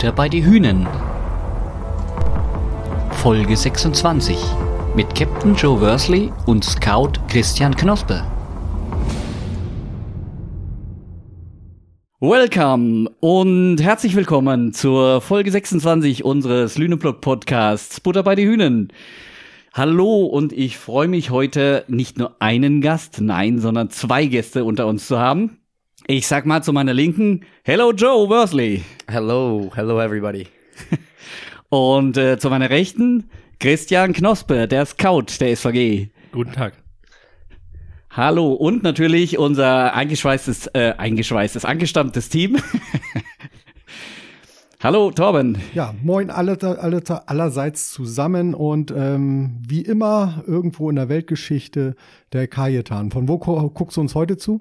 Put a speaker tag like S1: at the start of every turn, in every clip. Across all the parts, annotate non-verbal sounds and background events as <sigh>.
S1: Butter bei die Hühnen. Folge 26 mit Captain Joe Worsley und Scout Christian Knospe. Welcome und herzlich willkommen zur Folge 26 unseres Lüneblog Podcasts Butter bei die Hühnen. Hallo und ich freue mich heute nicht nur einen Gast, nein, sondern zwei Gäste unter uns zu haben. Ich sag mal zu meiner Linken, Hello Joe Worsley.
S2: Hello, hello everybody. <laughs>
S1: Und äh, zu meiner Rechten, Christian Knospe, der Scout der SVG.
S3: Guten Tag.
S1: Hallo und natürlich unser eingeschweißtes, äh, eingeschweißtes, angestammtes Team. <laughs> Hallo Torben.
S4: Ja, moin alle, alle allerseits zusammen und ähm, wie immer irgendwo in der Weltgeschichte der Kajetan. Von wo guckst du uns heute zu?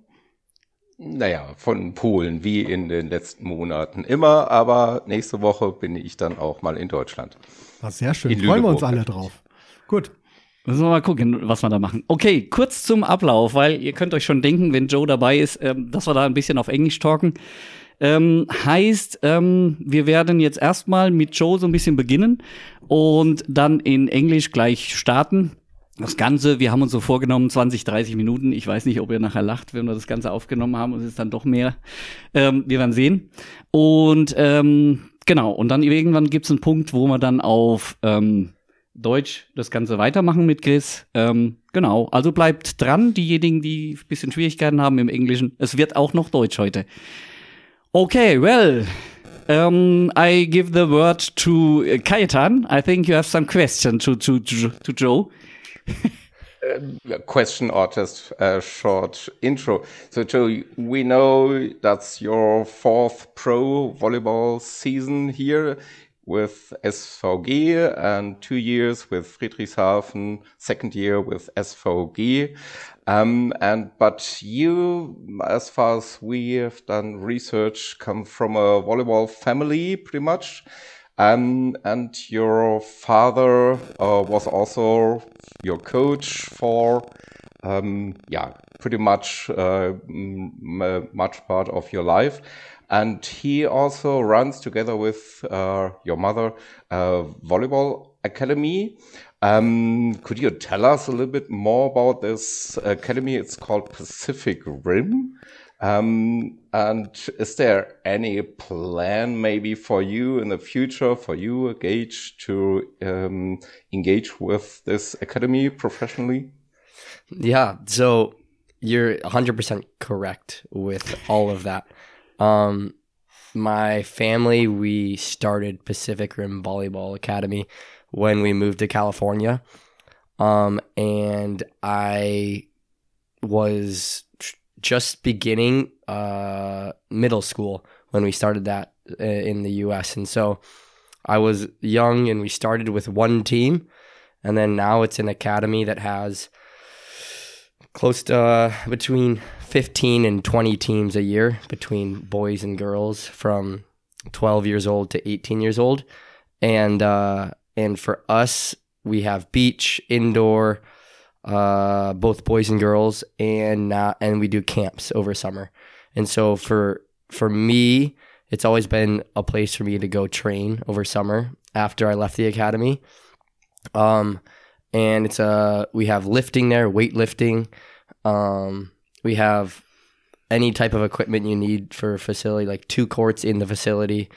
S5: Naja, von Polen, wie in den letzten Monaten immer, aber nächste Woche bin ich dann auch mal in Deutschland.
S4: Was sehr schön, in freuen wir uns alle drauf. Gut.
S1: Müssen wir mal gucken, was wir da machen. Okay, kurz zum Ablauf, weil ihr könnt euch schon denken, wenn Joe dabei ist, ähm, dass wir da ein bisschen auf Englisch talken. Ähm, heißt, ähm, wir werden jetzt erstmal mit Joe so ein bisschen beginnen und dann in Englisch gleich starten. Das Ganze, wir haben uns so vorgenommen, 20, 30 Minuten. Ich weiß nicht, ob ihr nachher lacht, wenn wir das Ganze aufgenommen haben es ist dann doch mehr. Ähm, wir werden sehen. Und ähm, genau, und dann irgendwann gibt es einen Punkt, wo wir dann auf ähm, Deutsch das Ganze weitermachen mit Chris. Ähm, genau, also bleibt dran, diejenigen, die ein bisschen Schwierigkeiten haben im Englischen. Es wird auch noch Deutsch heute. Okay, well, um, I give the word to Kajetan. I think you have some question to, to, to Joe.
S5: Uh, question or just a short intro. So, Joe, we know that's your fourth pro volleyball season here with SVG and two years with Friedrichshafen, second year with SVG. Um, and but you, as far as we have done research, come from a volleyball family, pretty much. Um, and your father uh, was also your coach for, um, yeah, pretty much uh, much part of your life. And he also runs together with uh, your mother a volleyball academy. Um, could you tell us a little bit more about this academy? It's called Pacific Rim. Um, and is there any plan maybe for you in the future, for you, Gage, to um, engage with this academy professionally?
S2: Yeah, so you're 100% correct with all of that. Um, my family, we started Pacific Rim Volleyball Academy when we moved to California. Um, and I was just beginning uh, middle school when we started that uh, in the US. And so I was young and we started with one team. And then now it's an academy that has close to uh, between 15 and 20 teams a year between boys and girls from 12 years old to 18 years old. And, uh, and for us, we have beach, indoor, uh, both boys and girls, and uh, and we do camps over summer. And so for for me, it's always been a place for me to go train over summer after I left the academy. Um, and it's a we have lifting there, weightlifting. Um, we have any type of equipment you need for a facility, like two courts in the facility,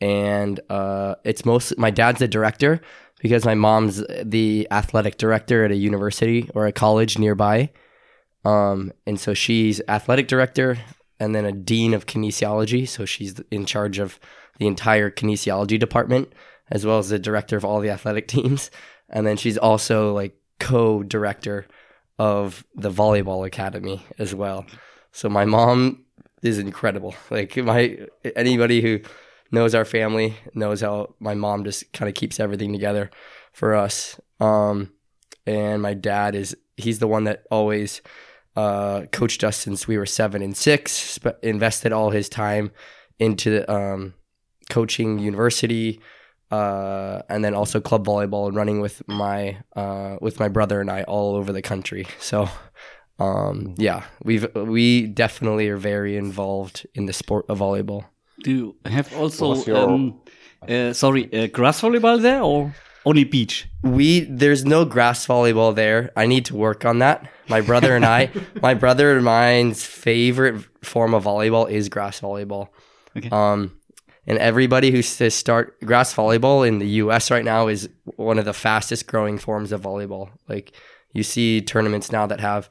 S2: and uh, it's most. My dad's the director, because my mom's the athletic director at a university or a college nearby. Um, and so she's athletic director and then a dean of kinesiology. So she's in charge of the entire kinesiology department as well as the director of all the athletic <laughs> teams. And then she's also like co director of the volleyball academy as well. So my mom is incredible. Like my anybody who knows our family, knows how my mom just kind of keeps everything together for us. Um, and my dad is he's the one that always uh, coached us since we were seven and six. But invested all his time into um, coaching university, uh, and then also club volleyball and running with my uh, with my brother and I all over the country. So. Um, yeah, we've we definitely are very involved in the sport of volleyball
S1: do you have also your... um, Uh, sorry, uh, grass volleyball there or only beach?
S2: We there's no grass volleyball there. I need to work on that. My brother and I, <laughs> my brother and mine's favorite form of volleyball is grass volleyball.
S1: Okay.
S2: Um, and everybody who says start grass volleyball in the U.S. right now is one of the fastest growing forms of volleyball. Like you see tournaments now that have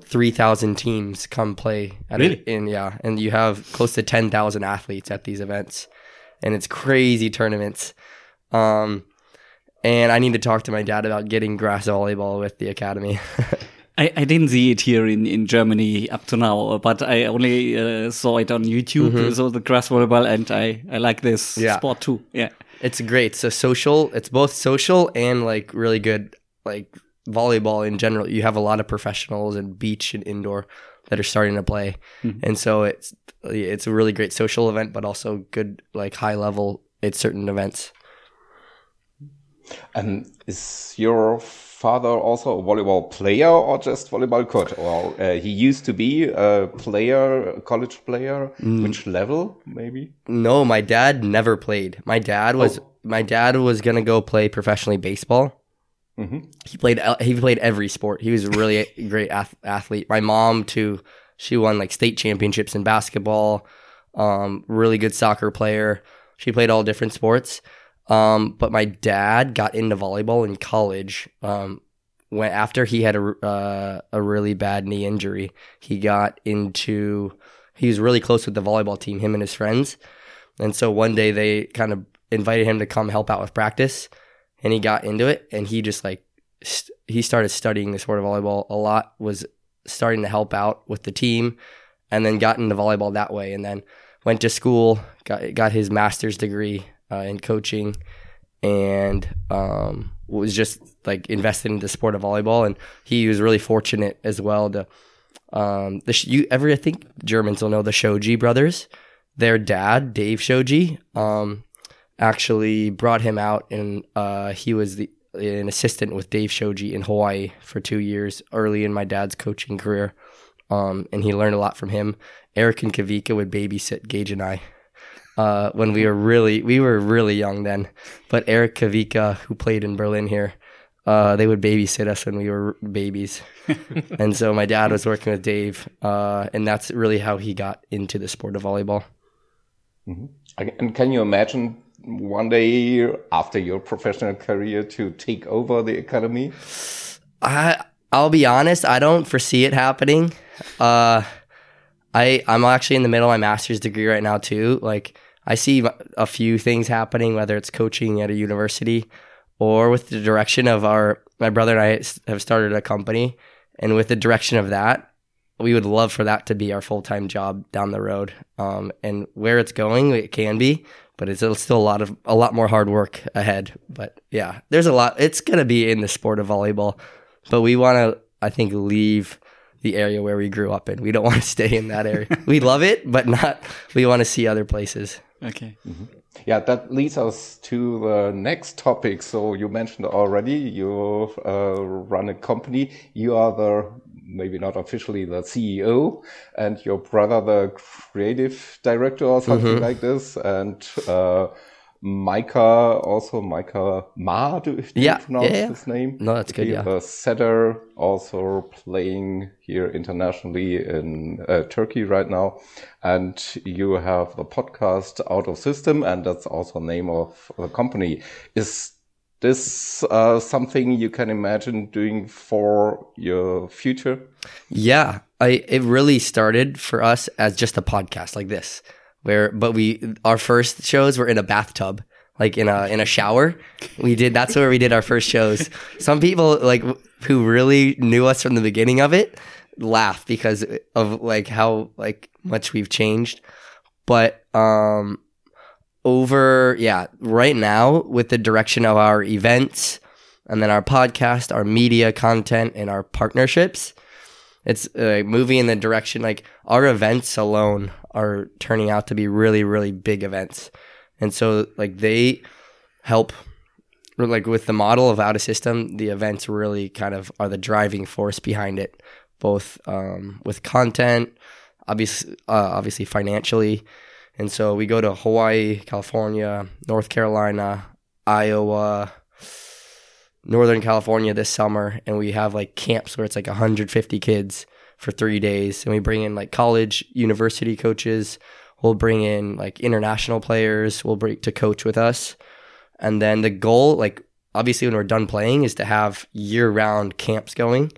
S2: three thousand teams come play. At
S1: Really?
S2: it, in yeah, and you have close to ten thousand athletes at these events, and it's crazy tournaments. Um, and I need to talk to my dad about getting grass volleyball with the academy. <laughs>
S1: I, I didn't see it here in, in Germany up to now, but I only uh, saw it on YouTube. So the grass volleyball, and I, I like this
S2: Mm-hmm. Yeah.
S1: sport too. Yeah.
S2: It's great. So social, it's both social and like really good like volleyball in general. You have a lot of professionals and beach and indoor that are starting to play. And so it's it's a really great social event but also good like high level at certain events.
S5: And is your father also a volleyball player or just volleyball coach? Or uh, he used to be a player, a college player. Which level, maybe?
S2: No, my dad never played. My dad was my dad was going to go play professionally baseball. He played he played every sport. He was a really <laughs> great ath- athlete. My mom too. She won like state championships in basketball. Um, really good soccer player. She played all different sports. Um, but my dad got into volleyball in college. Um, when after he had a uh, a really bad knee injury, he got into. He was really close with the volleyball team. Him and his friends, and so one day they kind of invited him to come help out with practice, and he got into it. And he just like st- he started studying the sport of volleyball a lot. Was starting to help out with the team, and then got into volleyball that way. And then went to school, got got his master's degree uh, in coaching, and um, was just like invested in the sport of volleyball. And he was really fortunate as well to um, the sh- you ever I think Germans will know the Shoji brothers. Their dad, Dave Shoji, um, actually brought him out, and uh, he was the an assistant with Dave Shoji in Hawaii for two years early in my dad's coaching career. Um, and he learned a lot from him. Eric and Kavika would babysit Gage and I uh, when we were really we were really young then. But Eric Kavika, who played in Berlin here, uh, they would babysit us when we were babies. <laughs> and so my dad was working with Dave, uh, and that's really how he got into the sport of volleyball.
S5: And can you imagine one day after your professional career to take over the academy?
S2: I I'll be honest, I don't foresee it happening. Uh, I I'm actually in the middle of my master's degree right now too. Like I see a few things happening, whether it's coaching at a university or with the direction of our my brother and I have started a company, and with the direction of that, we would love for that to be our full time job down the road. Um, and where it's going, it can be, but it's still a lot of a lot more hard work ahead. But yeah, there's a lot. It's gonna be in the sport of volleyball, but we want to, I think, leave the area where we grew up in. We don't <laughs> want to stay in that area. <laughs> we love it, but not. We want to see other places.
S1: Okay.
S5: Yeah, that leads us to the next topic. So you mentioned already you uh, run a company. You are the maybe not officially the CEO, and your brother the creative director or something like this, and uh, Micah also Micah Ma. Do, do
S2: Yeah,
S5: you pronounce
S2: yeah, yeah.
S5: his name?
S2: No, that's good,
S5: He-
S2: yeah.
S5: The setter also playing here internationally in uh, Turkey right now, and you have the podcast Out of System, and that's also name of the company. Is this uh, something you can imagine doing for your future?
S2: Yeah, I it really started for us as just a podcast like this, where but we our first shows were in a bathtub, like in a in a shower. We did that's where we did our first shows. <laughs> Some people like who really knew us from the beginning of it laugh because of like how like much we've changed. But um over yeah, right now with the direction of our events and then our podcast, our media content and our partnerships, it's uh, moving in the direction like our events alone are turning out to be really really big events. And so like they help like with the model of out of system the events really kind of are the driving force behind it both um, with content obviously uh, obviously financially And so we go to Hawaii, California, North Carolina, Iowa, Northern California this summer, and we have like camps where it's like 150 kids for three days, and we bring in like college, university coaches. We'll bring in like international players. We'll bring to coach with us, and then the goal, like obviously when we're done playing, is to have year-round camps going,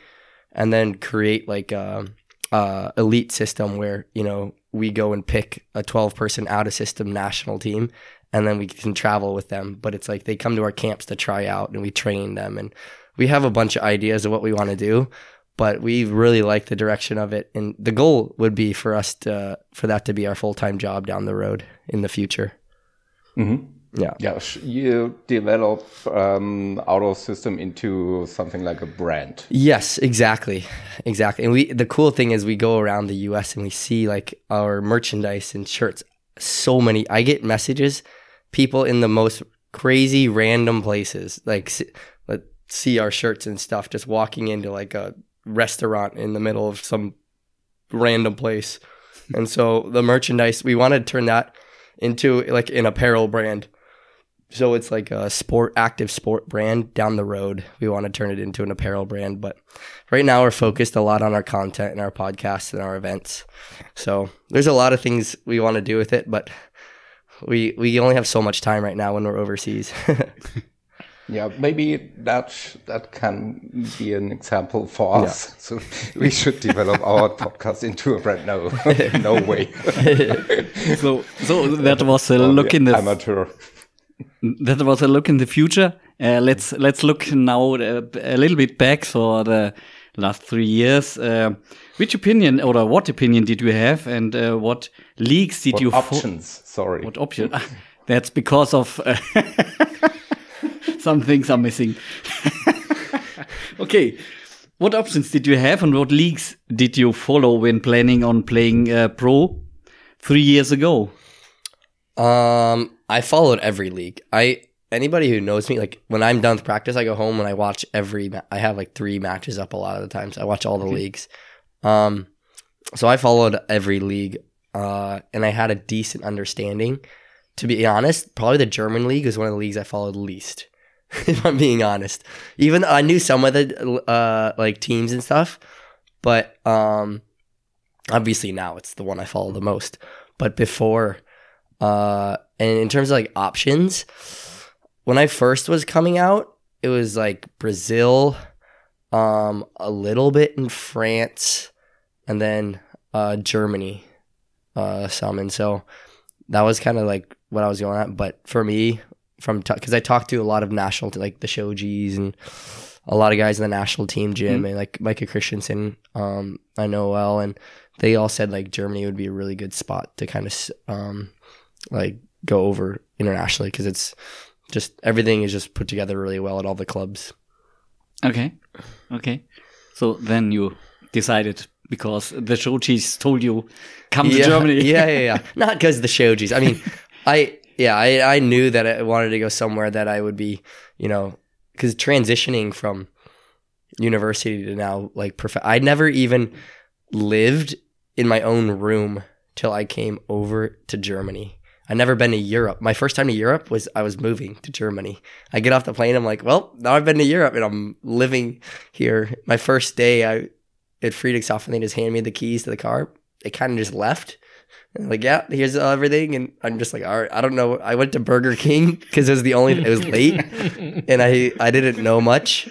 S2: and then create like a, a elite system where you know we go and pick a 12-person out of system national team and then we can travel with them. But it's like they come to our camps to try out and we train them and we have a bunch of ideas of what we want to do, but we really like the direction of it. And the goal would be for us to, for that to be our full time job down the road in the future.
S5: Mm-hmm.
S2: Yeah.
S5: Yeah. You develop um, Auto System into something like a brand.
S2: Yes, exactly. Exactly. And we, the cool thing is we go around the US and we see like our merchandise and shirts. So many, I get messages people in the most crazy random places like let see our shirts and stuff just walking into like a restaurant in the middle of some random place and so the merchandise we want to turn that into like an apparel brand so it's like a sport active sport brand down the road we want to turn it into an apparel brand but right now we're focused a lot on our content and our podcasts and our events so there's a lot of things we want to do with it but we we only have so much time right now when we're overseas. <laughs>
S5: yeah, maybe that that can be an example for us. Yeah. <laughs> So we should develop our podcast into a brand. No, <laughs> no way.
S1: so so that was uh, oh, a look in the
S5: amateur.
S1: That was a look in the future. Uh, let's let's look now uh, a little bit back for the last three years. Uh, which opinion or what opinion did you have, and uh, what leagues did
S5: what
S1: you?
S5: Options. Sorry.
S1: What option? <laughs> That's because of uh, <laughs> some things are missing. <laughs> okay. What options did you have, and what leagues did you follow when planning on playing uh, pro three years ago?
S2: Um, I followed every league. I anybody who knows me, like when I'm done with practice, I go home and I watch every. I have like three matches up a lot of the times. I watch all the okay. leagues. Um, so I followed every league, uh, and I had a decent understanding. To be honest, probably the German league is one of the leagues I followed least. <laughs> if I'm being honest, even though I knew some of the uh like teams and stuff, but um, obviously now it's the one I follow the most. But before, uh, and in terms of like options when I first was coming out, it was like Brazil, um, a little bit in France, and then uh, Germany, uh, some. And so that was kind of like what I was going at. But for me, from because t- I talked to a lot of national, like the Shojis and a lot of guys in the national team gym, mm-hmm. and like Micah Christensen, um, I know well, and they all said like Germany would be a really good spot to kind of um, like go over internationally because it's just everything is just put together really well at all the clubs.
S1: Okay, okay. So then you decided because the Shojis told you come
S2: yeah,
S1: to Germany. <laughs>
S2: yeah, yeah, <laughs> yeah. Not because the Shojis. I mean, <laughs> I yeah, I I knew that I wanted to go somewhere that I would be, you know, because transitioning from university to now like prof- I never even lived in my own room till I came over to Germany. I've never been to Europe. My first time to Europe was I was moving to Germany. I get off the plane. I'm like, well, now I've been to Europe and I'm living here. My first day, I at Friedrichshafen, they just handed me the keys to the car. They kind of just left. like, yeah, here's everything. And I'm just like, all right, I don't know. I went to Burger King <laughs> because it was the only, it was late <laughs> and I, I didn't know much.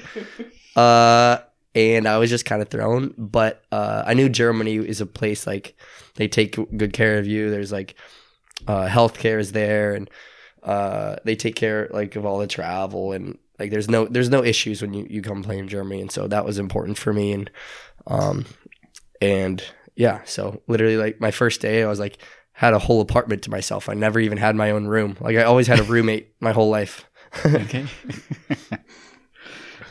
S2: Uh, and I was just kind of thrown. But uh, I knew Germany is a place like they take good care of you. There's like, uh, healthcare is there, and uh, they take care like of all the travel and like there's no there's no issues when you, you come play in Germany, and so that was important for me, and um, and yeah, so literally like my first day, I was like had a whole apartment to myself. I never even had my own room. Like I always had a roommate my whole life. <laughs>
S1: okay. <laughs>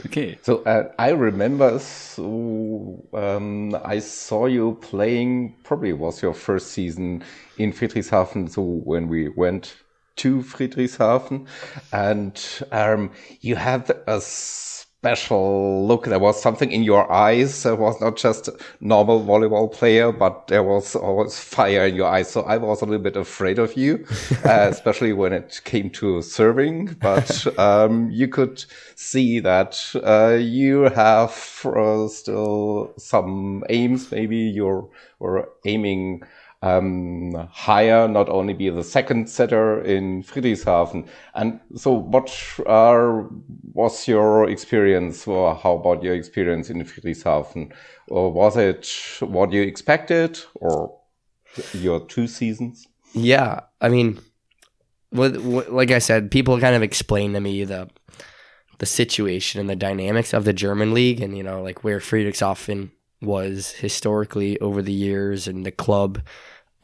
S1: okay.
S5: So uh, I remember, so, um, I saw you playing. Probably was your first season in Friedrichshafen. So when we went to Friedrichshafen, and um, you had a special look. There was something in your eyes. It was not just normal volleyball player, but there was always fire in your eyes. So I was a little bit afraid of you, <laughs> uh, especially when it came to serving. But <laughs> um, you could see that uh, you have uh, still some aims. Maybe you're were aiming um, higher, not only be the second setter in Friedrichshafen. And so what are, was your experience or how about your experience in Friedrichshafen? Or was it what you expected or your two seasons?
S2: Yeah. I mean, with, with, like I said, people kind of explain to me the, the situation and the dynamics of the German league and, you know, like where Friedrichshafen was historically over the years and the club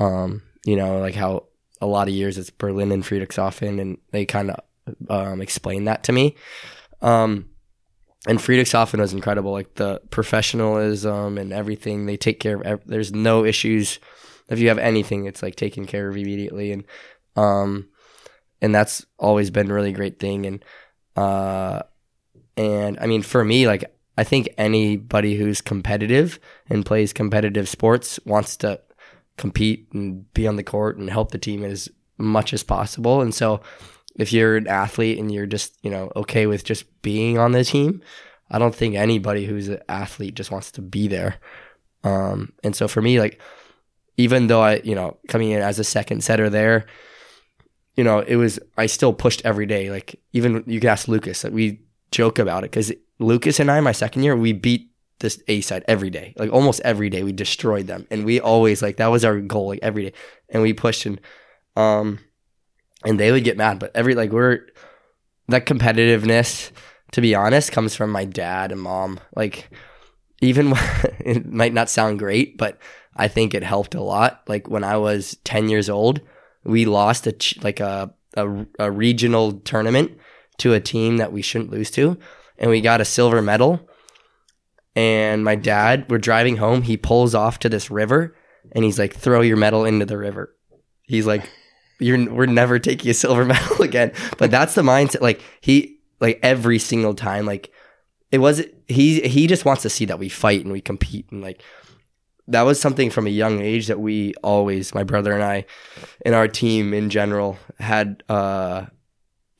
S2: um, you know, like how a lot of years it's Berlin and Friedrichshafen, and they kind of um, explained that to me. Um, and Friedrichshafen was incredible, like the professionalism and everything. They take care of. Ev- there's no issues. If you have anything, it's like taken care of immediately, and um, and that's always been a really great thing. And uh, and I mean, for me, like I think anybody who's competitive and plays competitive sports wants to compete and be on the court and help the team as much as possible. And so if you're an athlete and you're just, you know, okay with just being on the team, I don't think anybody who's an athlete just wants to be there. Um, and so for me, like, even though I, you know, coming in as a second setter there, you know, it was, I still pushed every day. Like, even you can ask Lucas, like, we joke about it because Lucas and I, my second year, we beat this A side every day, like almost every day. We destroyed them, and we always like that was our goal, like every day, and we pushed and um, and they would get mad, but every like we're that competitiveness, to be honest, comes from my dad and mom. Like even when, <laughs> it might not sound great, but I think it helped a lot. Like when I was ten years old, we lost a like a, a, a regional tournament to a team that we shouldn't lose to, and we got a silver medal and my dad, we're driving home. He pulls off to this river and he's like, throw your medal into the river. He's like, you're, we're never taking a silver <laughs> medal again. But that's the mindset. Like he, like every single time, like it was, he, he just wants to see that we fight and we compete. And like, that was something from a young age that we always, my brother and I, and our team in general had, uh,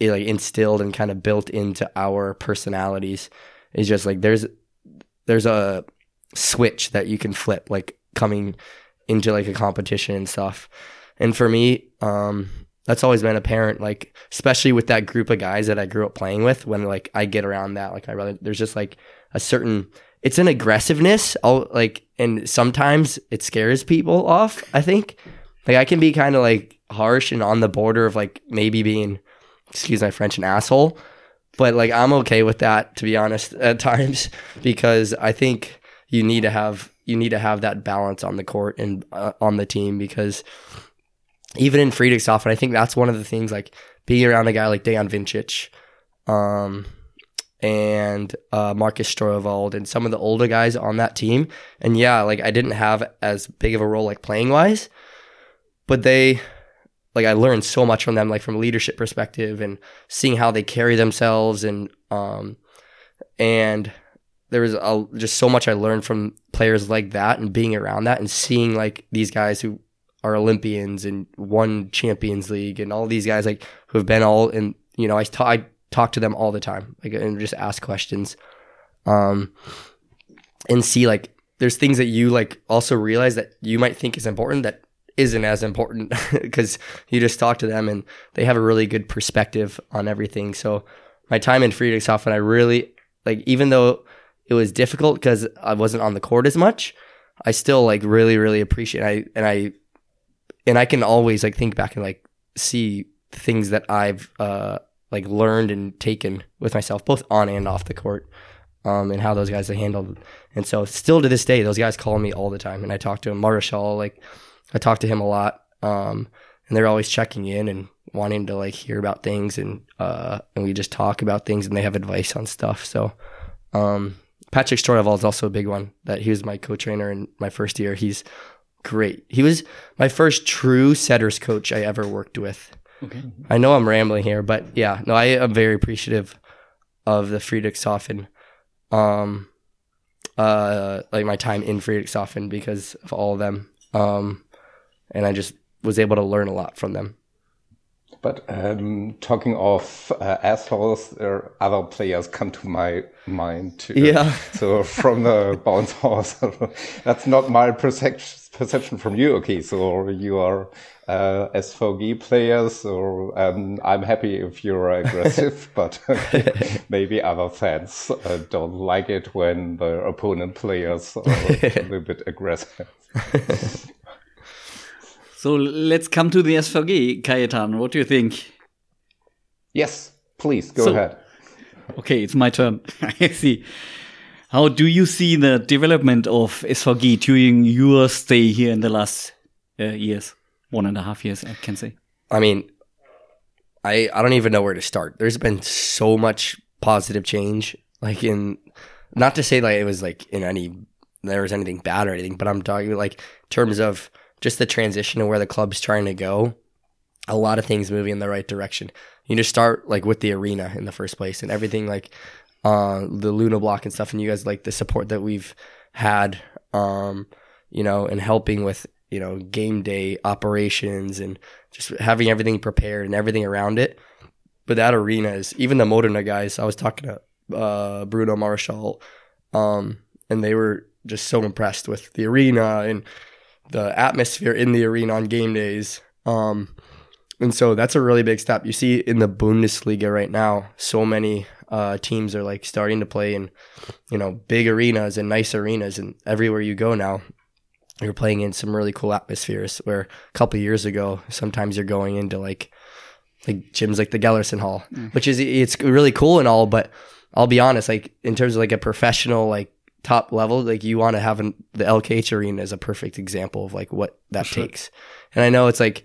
S2: it like instilled and kind of built into our personalities. Is just like, there's, there's a switch that you can flip, like coming into like a competition and stuff. And for me, um, that's always been apparent, like especially with that group of guys that I grew up playing with. When like I get around that, like I rather there's just like a certain it's an aggressiveness. I'll like, and sometimes it scares people off. I think like I can be kind of like harsh and on the border of like maybe being, excuse my French, an asshole. But like I'm okay with that to be honest at times <laughs> because I think you need to have you need to have that balance on the court and uh, on the team because even in Friedrichshafen, I think that's one of the things like being around a guy like Dejan Vincic, um, and uh, Marcus Strohwald and some of the older guys on that team. And yeah, like I didn't have as big of a role like playing wise, but they like I learned so much from them, like from a leadership perspective and seeing how they carry themselves and um and there was a, just so much I learned from players like that and being around that and seeing like these guys who are Olympians and won Champions League and all these guys like who have been all in you know I, I talk to them all the time like and just ask questions um and see like there's things that you like also realize that you might think is important that isn't as important <laughs> because you just talk to them and they have a really good perspective on everything. So my time in Friedrichshafen, I really like, even though it was difficult because I wasn't on the court as much, I still like really, really appreciate. It. I and I and I can always like think back and like see things that I've uh like learned and taken with myself, both on and off the court. Um, and how those guys handled. And so, still to this day, those guys call me all the time, and I talk to them. Marshall, like I talk to him a lot, um, and they're always checking in and wanting to like hear about things, and uh, and we just talk about things, and they have advice on stuff. So, um, Patrick Strohwald is also a big one. That he was my co-trainer in my first year. He's great. He was my first true setters coach I ever worked with. Okay. I know I'm rambling here, but yeah, no, I am very appreciative of the Friedrichshafen um, uh, like my time in Friedrichshafen because of all of them. Um, and I just was able to learn a lot from them.
S5: But um, talking of uh, assholes, there other players come to my mind too.
S2: Yeah. <laughs>
S5: So from the bounce house, <laughs> that's not my perception perception from you. Okay, so you are uh, SVG players, so um, I'm happy if you're aggressive, <laughs> but maybe other fans uh, don't like it when the opponent players are a little bit aggressive.
S1: So let's come to the SVG, Kajetan. What do you think?
S5: Yes, please go
S1: So-
S5: ahead.
S1: Okay, it's my turn. <laughs> I see. How do you see the development of SVG during your stay here in the last uh, years? One and a half years, I can say.
S2: I mean, I I don't even know where to start. There's been so much positive change. Like in, not to say like it was like in any there was anything bad or anything, but I'm talking like in terms of just the transition and where the club's trying to go. A lot of things moving in the right direction. You just start like with the arena in the first place and everything like uh the Luna block and stuff and you guys like the support that we've had um you know and helping with you know game day operations and just having everything prepared and everything around it. But that arena is even the Modena guys. I was talking to uh, Bruno Marshall, um, and they were just so impressed with the arena and the atmosphere in the arena on game days. Um, and so that's a really big step. You see in the Bundesliga right now, so many uh, teams are like starting to play in, you know, big arenas and nice arenas, and everywhere you go now, you're playing in some really cool atmospheres. Where a couple of years ago, sometimes you're going into like like gyms like the Gellerson Hall, which is it's really cool and all, but I'll be honest, like in terms of like a professional like top level, like you want to have an, the LKH arena is a perfect example of like what that takes. And I know it's like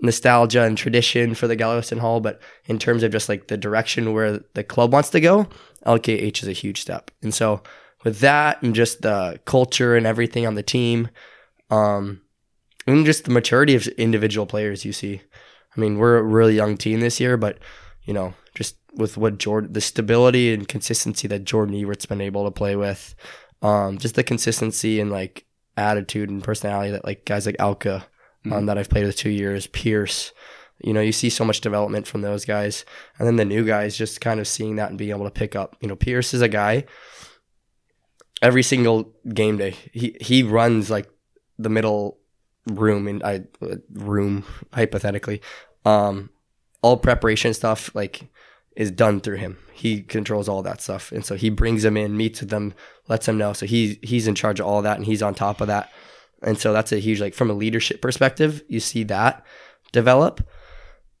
S2: nostalgia and tradition for the Galveston Hall, but in terms of just like the direction where the club wants to go, LKH is a huge step. And so with that and just the culture and everything on the team, um, and just the maturity of individual players you see. I mean, we're a really young team this year, but you know, just with what Jordan, the stability and consistency that Jordan Evert's been able to play with, um, just the consistency and like attitude and personality that like guys like Alka, um, that I've played with two years, Pierce, you know, you see so much development from those guys, and then the new guys just kind of seeing that and being able to pick up. You know, Pierce is a guy. Every single game day, he he runs like the middle room in I room hypothetically. Um, all preparation stuff like is done through him. He controls all that stuff, and so he brings them in, meets with them, lets them know. So he he's in charge of all that, and he's on top of that. And so that's a huge like from a leadership perspective, you see that develop.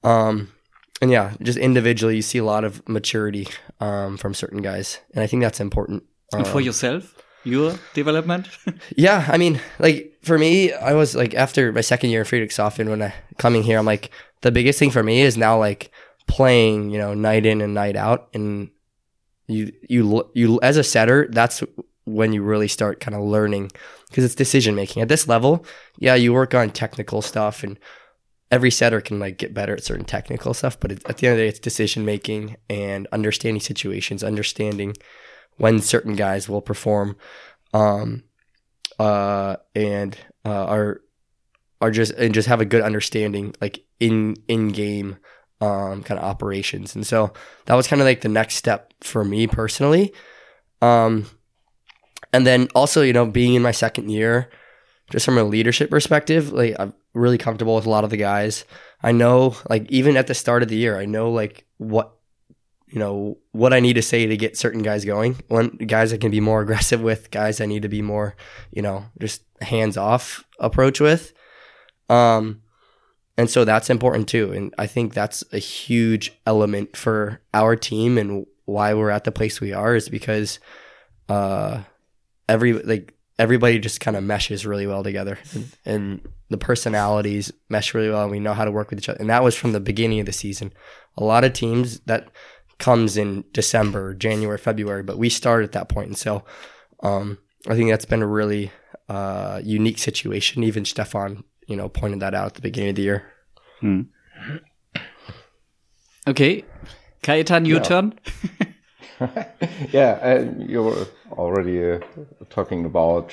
S2: Um, and yeah, just individually, you see a lot of maturity um, from certain guys, and I think that's important.
S1: And for
S2: Um,
S1: yourself, your development? <laughs>
S2: yeah, I mean, like for me, I was like after my second year in Friedrichshafen when I coming here, I'm like the biggest thing for me is now like playing, you know, night in and night out, and you you you as a setter, that's when you really start kind of learning because it's decision making at this level. Yeah, you work on technical stuff and. Every setter can like get better at certain technical stuff, but it, at the end of the day, it's decision making and understanding situations, understanding when certain guys will perform, um, uh, and uh, are are just and just have a good understanding like in in game um, kind of operations. And so that was kind of like the next step for me personally. Um, and then also, you know, being in my second year, just from a leadership perspective, like I'm really comfortable with a lot of the guys. I know, like even at the start of the year, I know like what you know what I need to say to get certain guys going. One guys I can be more <laughs> aggressive with, guys I need to be more, you know, just hands off approach with. Um, and so that's important too. And I think that's a huge element for our team and why we're at the place we are is because uh, every like everybody just kind of meshes really well together and, and the personalities mesh really well and we know how to work with each other. And that was from the beginning of the season. A lot of teams that comes in December, January, February, but we started at that point. And so um, I think that's been a really uh, unique situation. Even Stefan, you know, pointed that out at the beginning of the year.
S1: Okay. Kajetan, your
S5: Yeah.
S1: turn. <laughs> <laughs>
S5: yeah, and you were already uh, talking about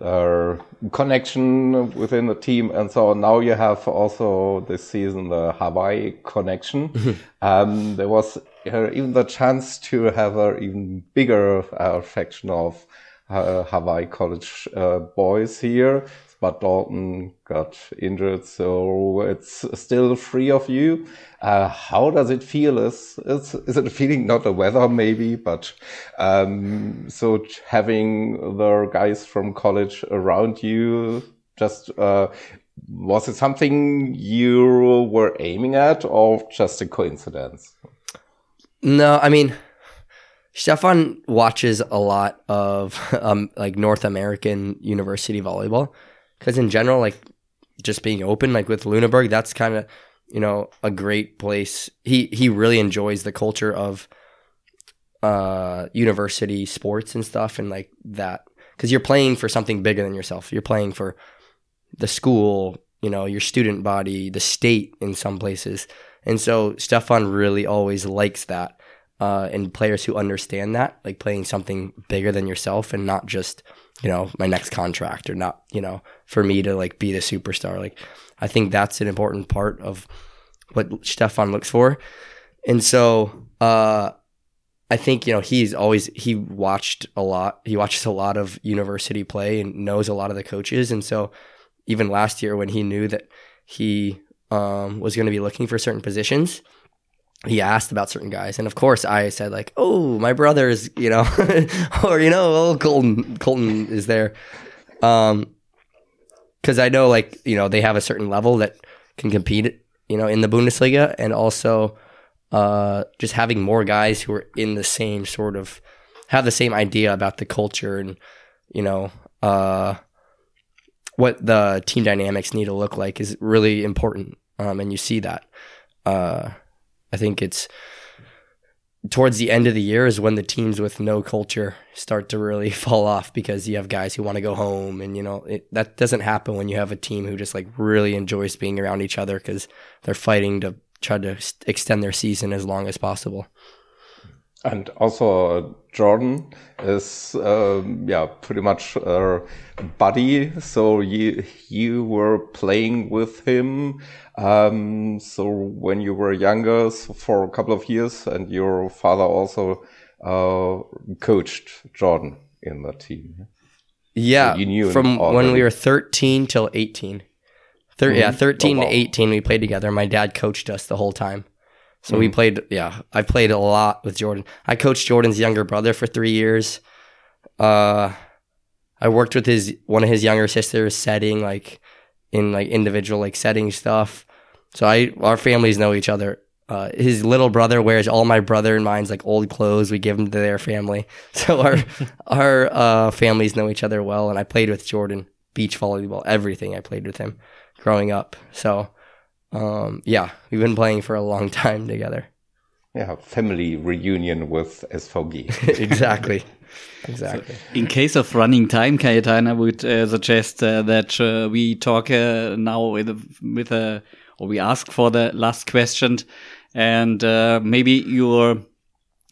S5: uh, connection within the team, and so now you have also this season the Hawaii connection. <laughs> um, there was uh, even the chance to have an even bigger uh, faction of uh, Hawaii College uh, boys here, but Dalton got injured, so it's still three of you. Uh, how does it feel? Is, is, is it a feeling, not the weather maybe, but um, so having the guys from college around you, just uh, was it something you were aiming at or just a coincidence?
S2: No, I mean, Stefan watches a lot of <laughs> um, like North American university volleyball because in general, like just being open, like with Luneburg, that's kind of you know a great place. He he really enjoys the culture of uh university sports and stuff, and like that because you're playing for something bigger than yourself. You're playing for the school, you know, your student body, the state in some places, and so Stefan really always likes that. Uh, and players who understand that, like playing something bigger than yourself and not just you know, my next contract or not, you know, for me to like be the superstar. Like, I think that's an important part of what Stefan looks for. And so, uh, I think, you know, he's always, he watched a lot, he watches a lot of university play and knows a lot of the coaches. And so, even last year when he knew that he um, was going to be looking for certain positions, he asked about certain guys, and of course, I said like, "Oh, my brother is," you know, <laughs> or you know, "Oh, Colton, Colton is there," um, because I know like you know they have a certain level that can compete, you know, in the Bundesliga, and also uh, just having more guys who are in the same sort of have the same idea about the culture and you know uh, what the team dynamics need to look like is really important, um, and you see that. Uh, I think it's towards the end of the year is when the teams with no culture start to really <laughs> fall off because you have guys who want to go home and you know it, that doesn't happen when you have a team who just like really enjoys being around each other because they're fighting to try to extend their season as long as possible.
S5: And also Jordan is um, yeah pretty much a buddy. So you you were playing with him. Um, so when you were younger, so for a couple of years, and your father also uh, coached Jordan in the team.
S2: Yeah, so you knew from when we were thirteen till eighteen. Thir- mm -hmm. Yeah, thirteen oh, wow. to eighteen, we played together. My dad coached us the whole time. So mm. we played, yeah, I played a lot with Jordan. I coached Jordan's younger brother for three years. Uh, I worked with his one of his younger sisters setting like in like individual like setting stuff. So I our families know each other. Uh, his little brother wears all my brother and mine's like old clothes. We give them to their family. <laughs> So our <laughs> our uh, families know each other well. And I played with Jordan beach volleyball, everything. I played with him growing up. So um, yeah, we've been playing for a long time together.
S5: Yeah, family reunion with SVG. <laughs>
S2: exactly. <laughs> Exactly. So
S1: in case of running time, Kajetan, I would uh, suggest uh, that uh, we talk uh, now with a, with a, or we ask for the last question, and uh, maybe your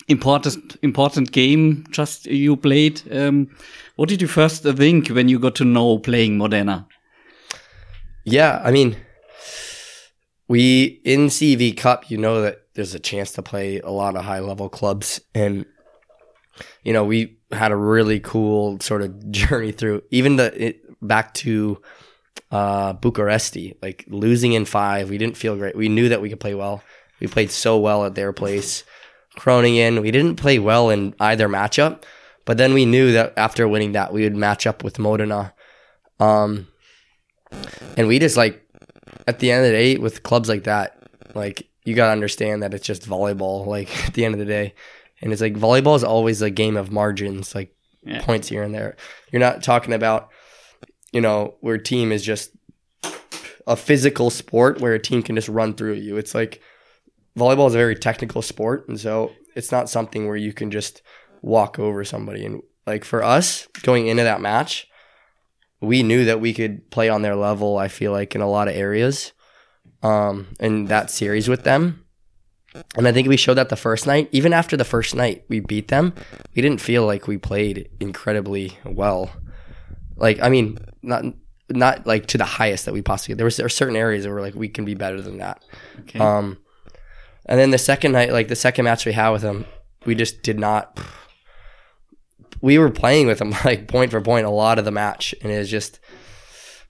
S1: important important game just you played. Um, what did you first think when you got to know playing Modena?
S2: Yeah, I mean, we in CV Cup, you know that there's a chance to play a lot of high level clubs, and you know we had a really cool sort of <laughs> journey through even the it, back to uh Bucharesti, like losing in five. We didn't feel great. We knew that we could play well. We played so well at their place. Groningen, we didn't play well in either matchup, but then we knew that after winning that, we would match up with Modena. Um, and we just like at the end of the day, with clubs like that, like you gotta understand that it's just volleyball. Like <laughs> at the end of the day, and it's like volleyball is always a game of margins, like yeah. points here and there. You're not talking about, you know, where team is just a physical sport where a team can just run through you. It's like volleyball is a very technical sport, and so it's not something where you can just walk over somebody. And like for us going into that match, we knew that we could play on their level. I feel like in a lot of areas, um, in that series with them, And I think we showed that the first night. Even after the first night we beat them, we didn't feel like we played incredibly well. Like I mean, not not like to the highest that we possibly. There was there were certain areas that were like we can be better than that.
S1: Okay.
S2: Um, and then the second night, like the second match we had with them, we just did not. We were playing with them <laughs> like point for point a lot of the match, and it was just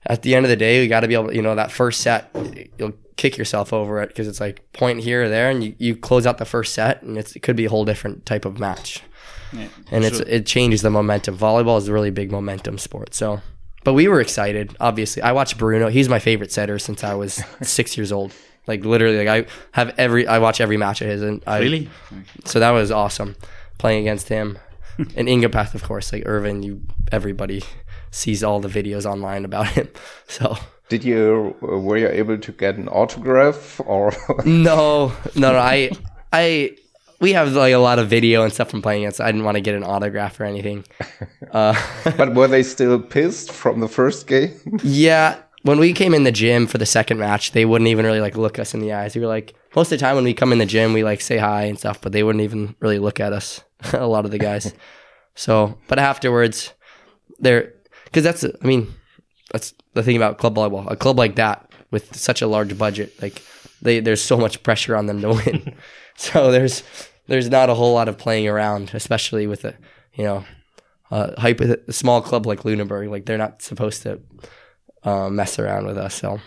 S2: at the end of the day, we got to be able, to, you know, that first set, you'll kick yourself over it because it's like point here or there, and you, you close out the first set, and it's, it could be a whole different type of match,
S1: Yeah,
S2: and it's it changes the momentum. Volleyball is a really big momentum sport, so. But we were excited. Obviously, I watched Bruno. He's my favorite setter since I was <laughs> six years old. Like literally, like I have every, I watch every match of his, and I,
S1: Really?
S2: so that was awesome playing against him. <laughs> and Ingapath, of course, like Irvin, you everybody sees all the videos online about him. <laughs> So
S5: Did you uh, were you able to get an autograph or? <laughs>
S2: no, no, no. I, I, we have like a lot of video and stuff from playing it, so I didn't want to get an autograph or anything. Uh,
S5: but were they still pissed from the first game?
S2: yeah, when we came in the gym for the second match, they wouldn't even really like look us in the eyes. We were like most of the time when we come in the gym, we like say hi and stuff, but they wouldn't even really look at us. <laughs> a lot of the guys. So, but afterwards, they're because that's I mean that's the thing about club volleyball. A club like that with such a large budget, like they there's so much pressure on them to win. <laughs> <laughs> so there's there's not a whole lot of playing around, especially with a you know a, hypo, a small club like Lunenburg. Like they're not supposed to uh, mess around with us. So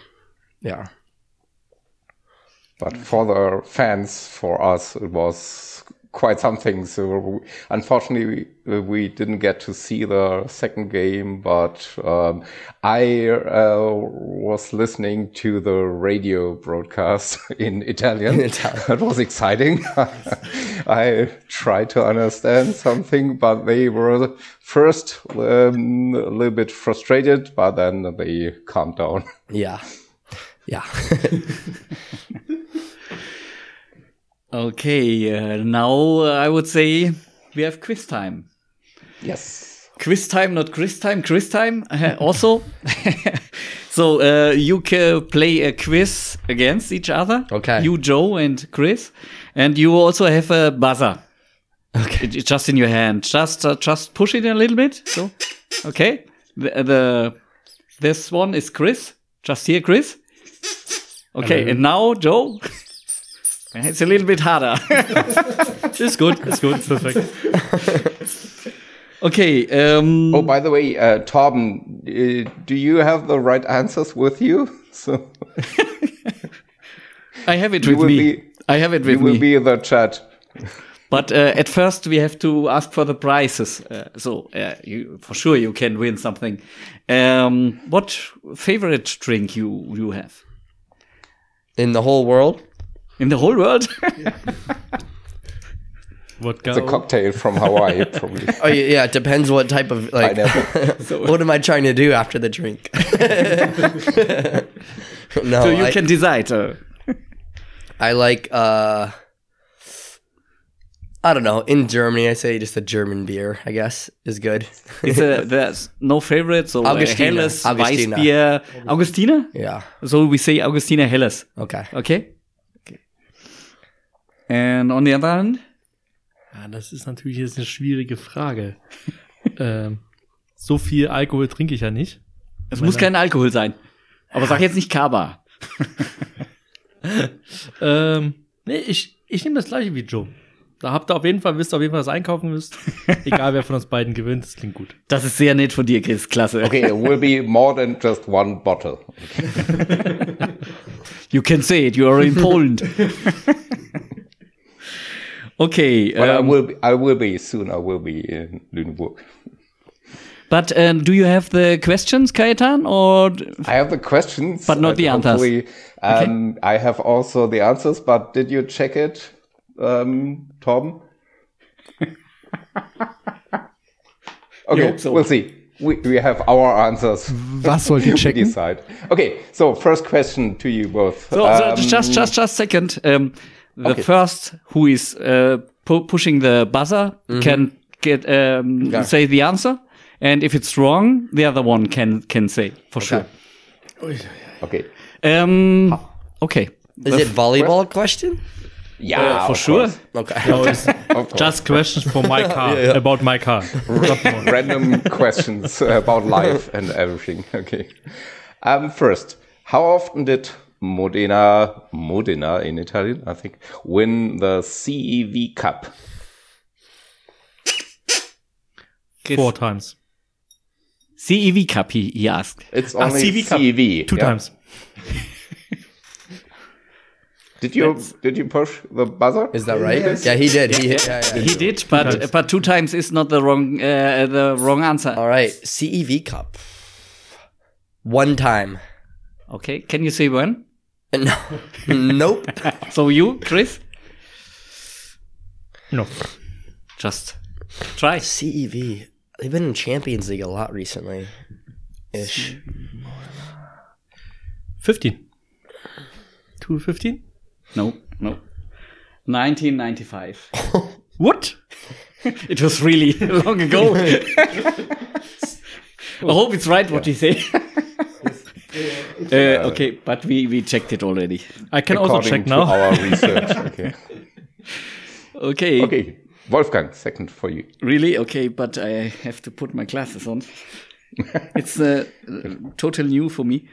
S2: yeah.
S5: But for the fans, for us, it was quite something. So unfortunately, we, we didn't get to see the second game, but um, I uh, was listening to the radio broadcast <laughs> in Italian.
S2: In Italian.
S5: That was exciting. <laughs> I tried to understand something, but they were first um, a little bit frustrated, but then they calmed down.
S2: Yeah. Yeah. <laughs>
S1: Okay, uh, now uh, I would say we have quiz time.
S5: Yes.
S1: Quiz time, not quiz time, quiz time uh, also. <laughs> so uh, you can play a quiz against each other.
S2: Okay.
S1: You, Joe, and Chris, and you also have a buzzer. Okay. It- just in your hand. Just uh, just push it a little bit. So, okay. The, the this one is Chris. Just here, Chris. Okay, and now Joe. It's a little bit harder. <laughs>
S3: it's good. It's good. ist perfekt. <laughs>
S1: okay. Um,
S5: Oh, by the way, uh, Torben, uh, do you have the right answers with you? <laughs> So
S1: I have it
S5: you
S1: with me.
S5: be-
S1: I have it with
S5: you
S1: with
S5: will be in the chat.
S1: But uh, at first, we have to ask for the prizes. Uh, so uh, you, for sure, you can win something. Um, what favorite drink you you have
S2: In the whole world.
S1: In the whole world?
S3: Wodka.
S5: It's a cocktail from Hawaii, <laughs> probably.
S2: Oh yeah, yeah, it depends what type of like.
S5: Pineapple. <laughs>
S2: what am I trying to do after the drink? <laughs> no,
S1: so you
S2: I,
S1: can decide. Uh,
S2: I like. uh I don't know. In Germany, I say just a German beer. I guess is good.
S1: it's a, there's no favorite. So
S2: Augustiner.
S1: Helles,
S2: Augustiner.
S1: Weissbier, Augustiner.
S2: yeah.
S1: So we say Augustiner Helles.
S2: Okay.
S1: Okay. Okay. And on the other hand,
S3: Ja, das ist natürlich jetzt eine schwierige Frage. <laughs> ähm, so viel Alkohol trinke ich ja nicht.
S1: es muss kein Alkohol sein. Aber sag jetzt nicht Kaba. <laughs>
S3: Ähm, nee, ich, ich nehme das gleiche wie Joe. Da habt ihr auf jeden Fall, wisst ihr auf jeden Fall, was einkaufen müsst. <laughs> Egal wer von uns beiden gewinnt, das klingt gut.
S1: Das ist sehr nett von dir, Chris. Klasse.
S5: Okay, it will be more than just one bottle.
S1: You can say it. You are in Poland. Okay.
S5: But I
S1: um,
S5: will be, I will be soon. I will be in Lüneburg.
S1: but uh, do you have the questions, Kajetan, or
S5: I have the questions,
S1: But not the answers.
S5: hopefully, Um, I have also the answers, but did you check it, um, Torben? <laughs> okay,
S1: so.
S5: we'll see. We, we have our answers.
S4: Was sollt ihr <laughs>
S5: We
S4: checken?
S5: decide. Okay, so first question to you both.
S1: so,
S5: Um,
S1: so just just just second? The
S5: Okay.
S1: first who is uh, pu- pushing the buzzer can get um,
S2: Yeah.
S1: say the answer, and if it's wrong, the other one can can say for sure.
S5: okay.
S1: Um, okay.
S2: Is it volleyball question?
S5: Yeah,
S1: for sure.
S5: course.
S2: Okay.
S3: No, it's <laughs>
S5: Of course.
S3: just questions for my car <laughs> about my car.
S5: Random questions about life and everything. Okay. Um, first, how often did Modena, Modena in Italian, I think, win the CEV Cup?
S3: Four times.
S1: CEV E Cup, he, he asked.
S5: It's
S3: Ah,
S5: only
S3: CEV Cup.
S5: CEV.
S3: Two
S5: yeah.
S3: times. <laughs>
S5: Did you did you push the buzzer?
S2: Is that right? Yeah, he did. He hit. Yeah, yeah.
S1: He did, but but two times is not the wrong uh, the wrong answer.
S2: All right. CEV Cup. One time.
S1: Okay, can you say when?
S2: No. nope. <laughs>
S1: So you, Chris,
S3: No.
S1: just try.
S2: CEV. They've been in Champions League a lot recently. Ish.
S3: 15. 215?
S1: No, no. 1995. <laughs> what? <laughs> it was really long ago. I hope it's right what you say. Uh, okay, but we, we checked it already.
S3: I can also check
S5: to
S3: now.
S5: our <laughs> research. Okay. <laughs>
S1: Okay.
S5: Okay. Wolfgang, second for you.
S1: Really? Okay, but I have to put my glasses on. <laughs> it's uh, total new for me.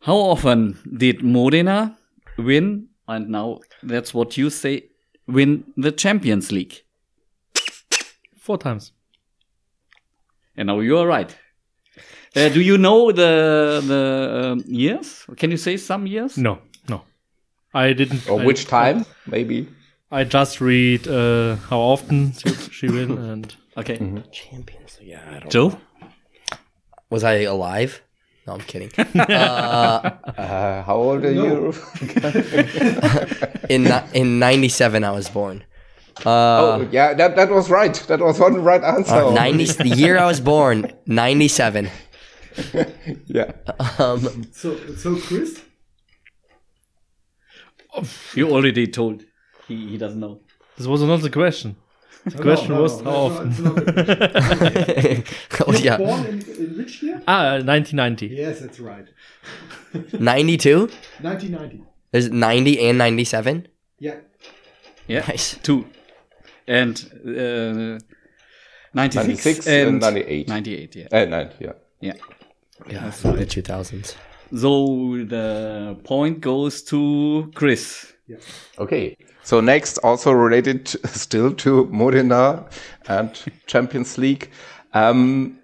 S1: How often did Modena win? And now that's what you say win the Champions League.
S3: Four times.
S1: And now you are right. Uh, do you know the the um, years? Can you say some years?
S3: No, no. I didn't.
S5: Or
S3: I,
S5: which time? Maybe.
S3: I just read uh, how often she, she win <laughs> and
S1: Okay.
S2: Champions Yeah, I don't
S1: Joe?
S2: Was I alive? No, I'm kidding. <laughs>
S5: Uh, how old are you? <laughs>
S2: in in '97, I was born. Uh,
S5: oh, yeah, that, that was right. That was one right answer.
S2: uh, 90 the year I was born, 97. <laughs>
S5: Yeah.
S2: Um,
S4: So, so Chris?
S1: You already told. He, he doesn't know.
S3: this was not the question. The question was how often. <laughs>
S2: oh yeah,
S4: Born in, in which year?
S3: Ah, 1990.
S4: Yes, that's right. <laughs>
S2: 92.
S4: 1990.
S2: There's 90 and 97.
S4: Yeah.
S1: Yeah.
S2: Nice.
S1: Two. And uh, 96,
S5: 96
S1: and
S5: and 98.
S1: 98, yeah.
S5: Uh, nine, yeah.
S1: Yeah.
S2: Yeah, the 2000s.
S1: So the point goes to Chris.
S5: Okay. So next, also related to- <laughs> still to Modena and <laughs> Champions League. Um,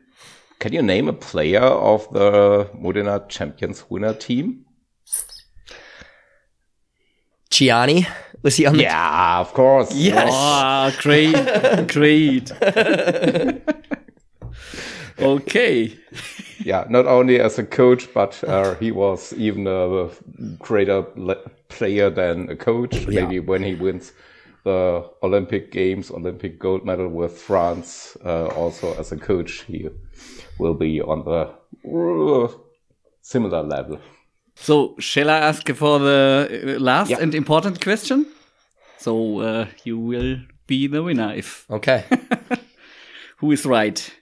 S5: can you name a player of the Modena Champions winner team?
S2: Gianni was he on the?
S5: Yeah, of course.
S2: Yes.
S1: Ah, great, great. <laughs> okay. <laughs>
S5: Yeah, not only as a coach, but uh, he was even a greater player than a coach. Maybe when he wins the Olympic Games, Olympic gold medal with France, uh, also as a coach, he will be on the uh, similar level.
S1: So shall I ask for the uh, last
S5: Yeah.
S1: and important question? So uh, you will be the winner if
S2: Okay. <laughs>
S1: who is right.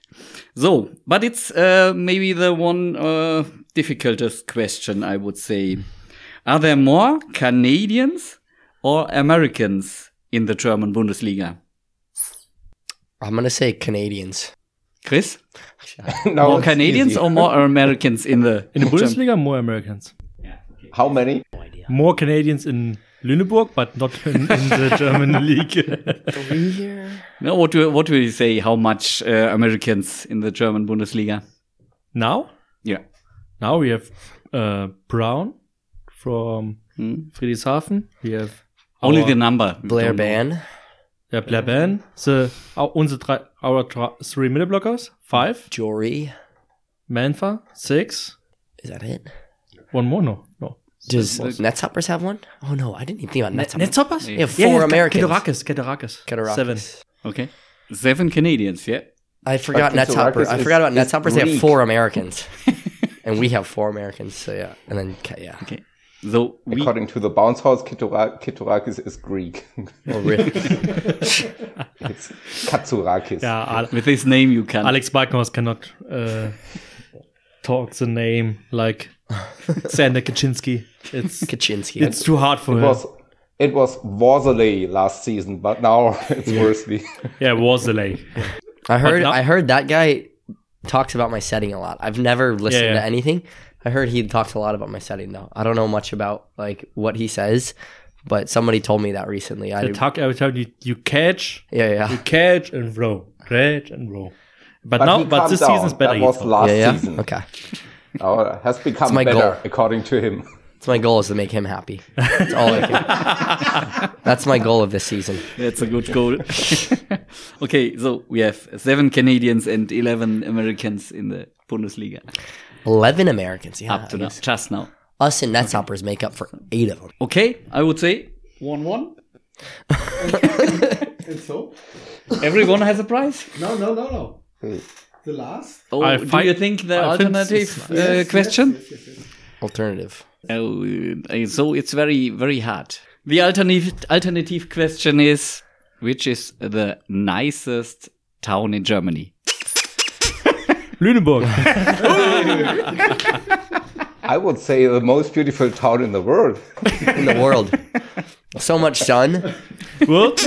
S1: So, but it's uh, maybe the one uh, difficultest question, I would say. Are there more Canadians or Americans in the German Bundesliga?
S2: I'm gonna say Canadians.
S1: Chris? <laughs>
S5: now
S1: More Canadians
S5: easy.
S1: or more Americans in the
S3: In the Bundesliga, more Americans.
S5: How many?
S3: More Canadians in Lüneburg, but not in, in the <laughs> German league.
S1: No, what do what will you say? How much uh, Americans in the German Bundesliga?
S3: now,
S1: Yeah.
S3: now we have uh, Brown from
S1: Hmm.
S3: Friedrichshafen. We have
S1: Only the number.
S2: Blair. Ban.
S3: Yeah, Blair Ban. The our, unsere drei, our three middle blockers. Five.
S2: Jory.
S3: Manfa. Six.
S2: Is that it?
S3: One more. No. No.
S2: Does Netzhoppers have one? Oh no, I didn't even think about Netzhoppers.
S3: Netzoppers?
S2: They have four Americans.
S3: Kedorakis. Kedorakis.
S2: Kedorakis.
S3: Seven.
S1: Okay. Seven Canadians, yeah.
S2: I forgot
S5: But
S2: Netzhopper.
S5: Kedorakis
S2: I forgot about
S5: is
S2: Netzhoppers. They have four Americans, <laughs> and we have four Americans. So yeah, and then yeah.
S1: Okay. So we
S5: According to the bounce house, Kitora- Kitorakis is Greek. <laughs>
S2: Oh really? <laughs>
S5: it's Katsurakis.
S3: Yeah, Al-
S1: with his name you can.
S3: Alex Balkenhorst cannot uh, talk the name like <laughs> Sander Kaczynski. It's
S2: Kaczynski.
S3: it's too hard for
S5: It
S3: him.
S5: was It was Worsley last season, but now <laughs> it's Worsley.
S3: Yeah, Worsley. <laughs>
S2: I heard
S3: now-
S2: I heard that guy talks about my setting a lot. I've never listened
S3: Yeah, yeah.
S2: to anything. I heard he talks a lot about my setting though. I don't know much about like what he says, but somebody told me that recently. I
S3: The talk every time you, you catch,
S2: yeah yeah, you
S3: catch and row, catch and row. But,
S5: But
S3: now, but this
S5: down.
S3: season's better.
S5: That was last
S2: yeah yeah
S5: season.
S2: okay.
S5: Now it has become
S2: my
S5: better,
S2: goal.
S5: according to him.
S2: It's my goal is to make him happy. That's all I can. <laughs> That's my goal of this season.
S1: That's a good goal. <laughs> okay, so we have seven Canadians and 11 Americans in the Bundesliga
S2: Eleven Americans. Yeah,
S1: up to
S2: I
S1: now, just now.
S2: us and Netshoppers make up for eight of them.
S1: Okay, I would say 1 1. <laughs>
S4: And so?
S1: Everyone has a prize.
S4: No, no, no, no. Hmm. The last?
S1: Oh,
S3: I
S1: do
S3: find-
S1: you think the
S3: I
S1: alternative
S3: it's-
S1: uh, question?
S2: Alternative.
S1: Oh, uh, so it's very, very hard. The alternative alternative question is which is the nicest town in Germany? <laughs>
S3: Lüneburg. <laughs>
S5: I would say the most beautiful town in the world.
S2: in the world. so much sun,
S3: World?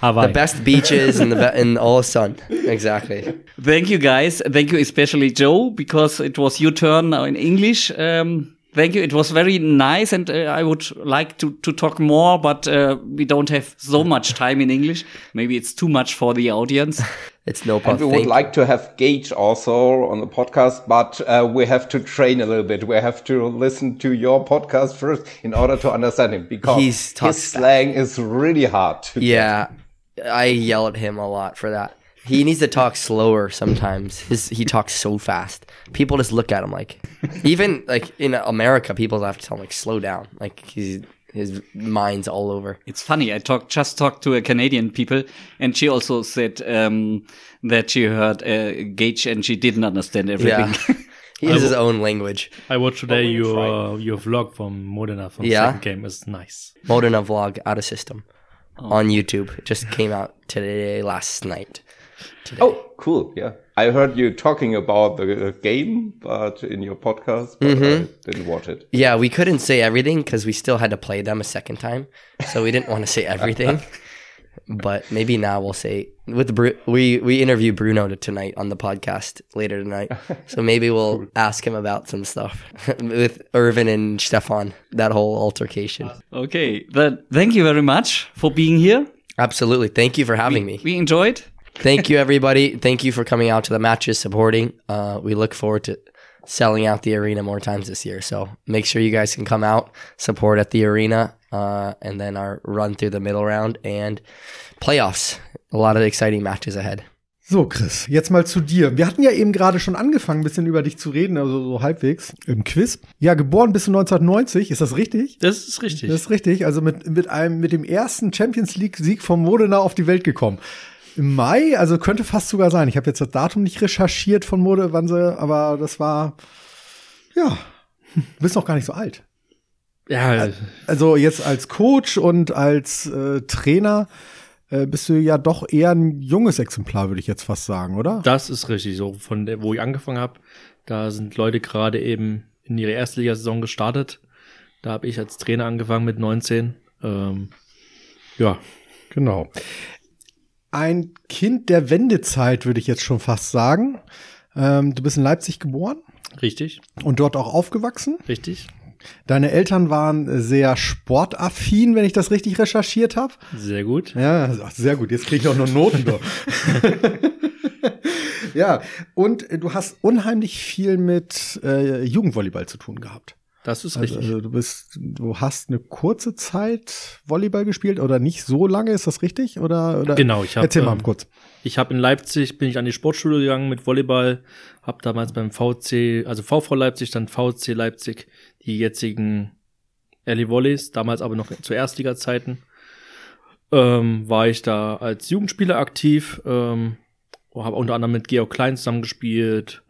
S3: Hawaii.
S2: the best beaches, and the be- and all sun. Exactly.
S1: Thank you, guys. Thank you, especially Joe, because it was your turn now in English. Um, thank you. It was very nice, and uh, I would like to, to talk more, but uh, we don't have so much time in English. Maybe it's too much for the audience. <laughs>
S2: It's no
S5: And
S2: problem.
S5: we would like to have Gage also on the podcast, but uh, we have to train a little bit. We have to listen to your podcast first in order to understand him because his slang is really hard. To
S2: Yeah, I yell at him a lot for that. He needs to talk slower sometimes. His he talks so fast. People just look at him like, even like in America, people have to tell him like slow down. Like he's his mind's all over.
S1: It's funny. I talked just talked to a Canadian people, and she also said um, that she heard uh, Gage and she didn't understand everything.
S2: Yeah, <laughs> he has his own language.
S3: I watched today your uh, your vlog from Modena from
S2: Yeah.
S3: second game. It's nice.
S2: Modena vlog out of system on YouTube. It just came out today, last night. Today.
S5: Oh, cool. Yeah. I heard you talking about the uh, game, but in your podcast, but I didn't watch it.
S2: Yeah, we couldn't say everything because we still had to play them a second time, so we didn't want to say everything. <laughs> but maybe now we'll say with Bru- we we interview Bruno tonight on the podcast later tonight, <laughs> so maybe we'll ask him about some stuff <laughs> with Irvin and Stefan. That whole altercation.
S1: Okay, then thank you very much for being here.
S2: Absolutely. Thank you for having me.
S1: We enjoyed.
S2: Thank you, <laughs> everybody. Thank you for coming out to the matches, supporting. Uh, we look forward to selling out the arena more times this year. So make sure you guys can come out, support at the arena, uh, and then our run through the middle round and playoffs. A lot of exciting matches ahead.
S4: So, Chris, jetzt mal zu dir. Wir hatten ja eben gerade schon angefangen, ein bisschen über dich zu reden, also so halbwegs im Quiz. Ja, geboren bist du 1990, ist das richtig?
S3: Das ist richtig.
S4: Das ist richtig. Also mit, mit einem, mit dem ersten Champions League Sieg vom Modena auf die Welt gekommen. Im Mai, also könnte fast sogar sein. Ich habe jetzt das Datum nicht recherchiert von Mode, wann sie, aber das war, ja, du <laughs> bist noch gar nicht so alt.
S3: ja,
S4: Also jetzt als Coach und als äh, Trainer äh, bist du ja doch eher ein junges Exemplar, würde ich jetzt fast sagen, oder?
S3: das ist richtig. So von der, wo ich angefangen habe, da sind Leute gerade eben in ihre Erstligasaison gestartet. Da habe ich als Trainer angefangen mit 19. Ähm, ja,
S4: Genau. Ein Kind der Wendezeit, würde ich jetzt schon fast sagen. Ähm, du bist in Leipzig geboren
S3: richtig,
S4: und dort auch aufgewachsen.
S3: richtig.
S4: Deine Eltern waren sehr sportaffin, wenn ich das richtig recherchiert habe.
S3: Sehr gut.
S4: Ja, sehr gut. Jetzt kriege ich auch noch Noten. <laughs> Ja, und du hast unheimlich viel mit äh, Jugendvolleyball zu tun gehabt.
S3: Das ist
S4: Also,
S3: richtig.
S4: also du bist, du hast eine kurze Zeit Volleyball gespielt oder nicht so lange, ist das richtig? Oder, oder
S3: Genau, ich hab,
S4: Erzähl mal
S3: ähm,
S4: kurz.
S3: Ich habe in Leipzig, bin ich an die Sportschule gegangen mit Volleyball, habe damals beim VC, also VV Leipzig, dann VC Leipzig, die jetzigen Early Volleys, damals aber noch zu Erstliga-Zeiten, ähm, war ich da als Jugendspieler aktiv, ähm, habe unter anderem mit Georg Klein zusammengespielt,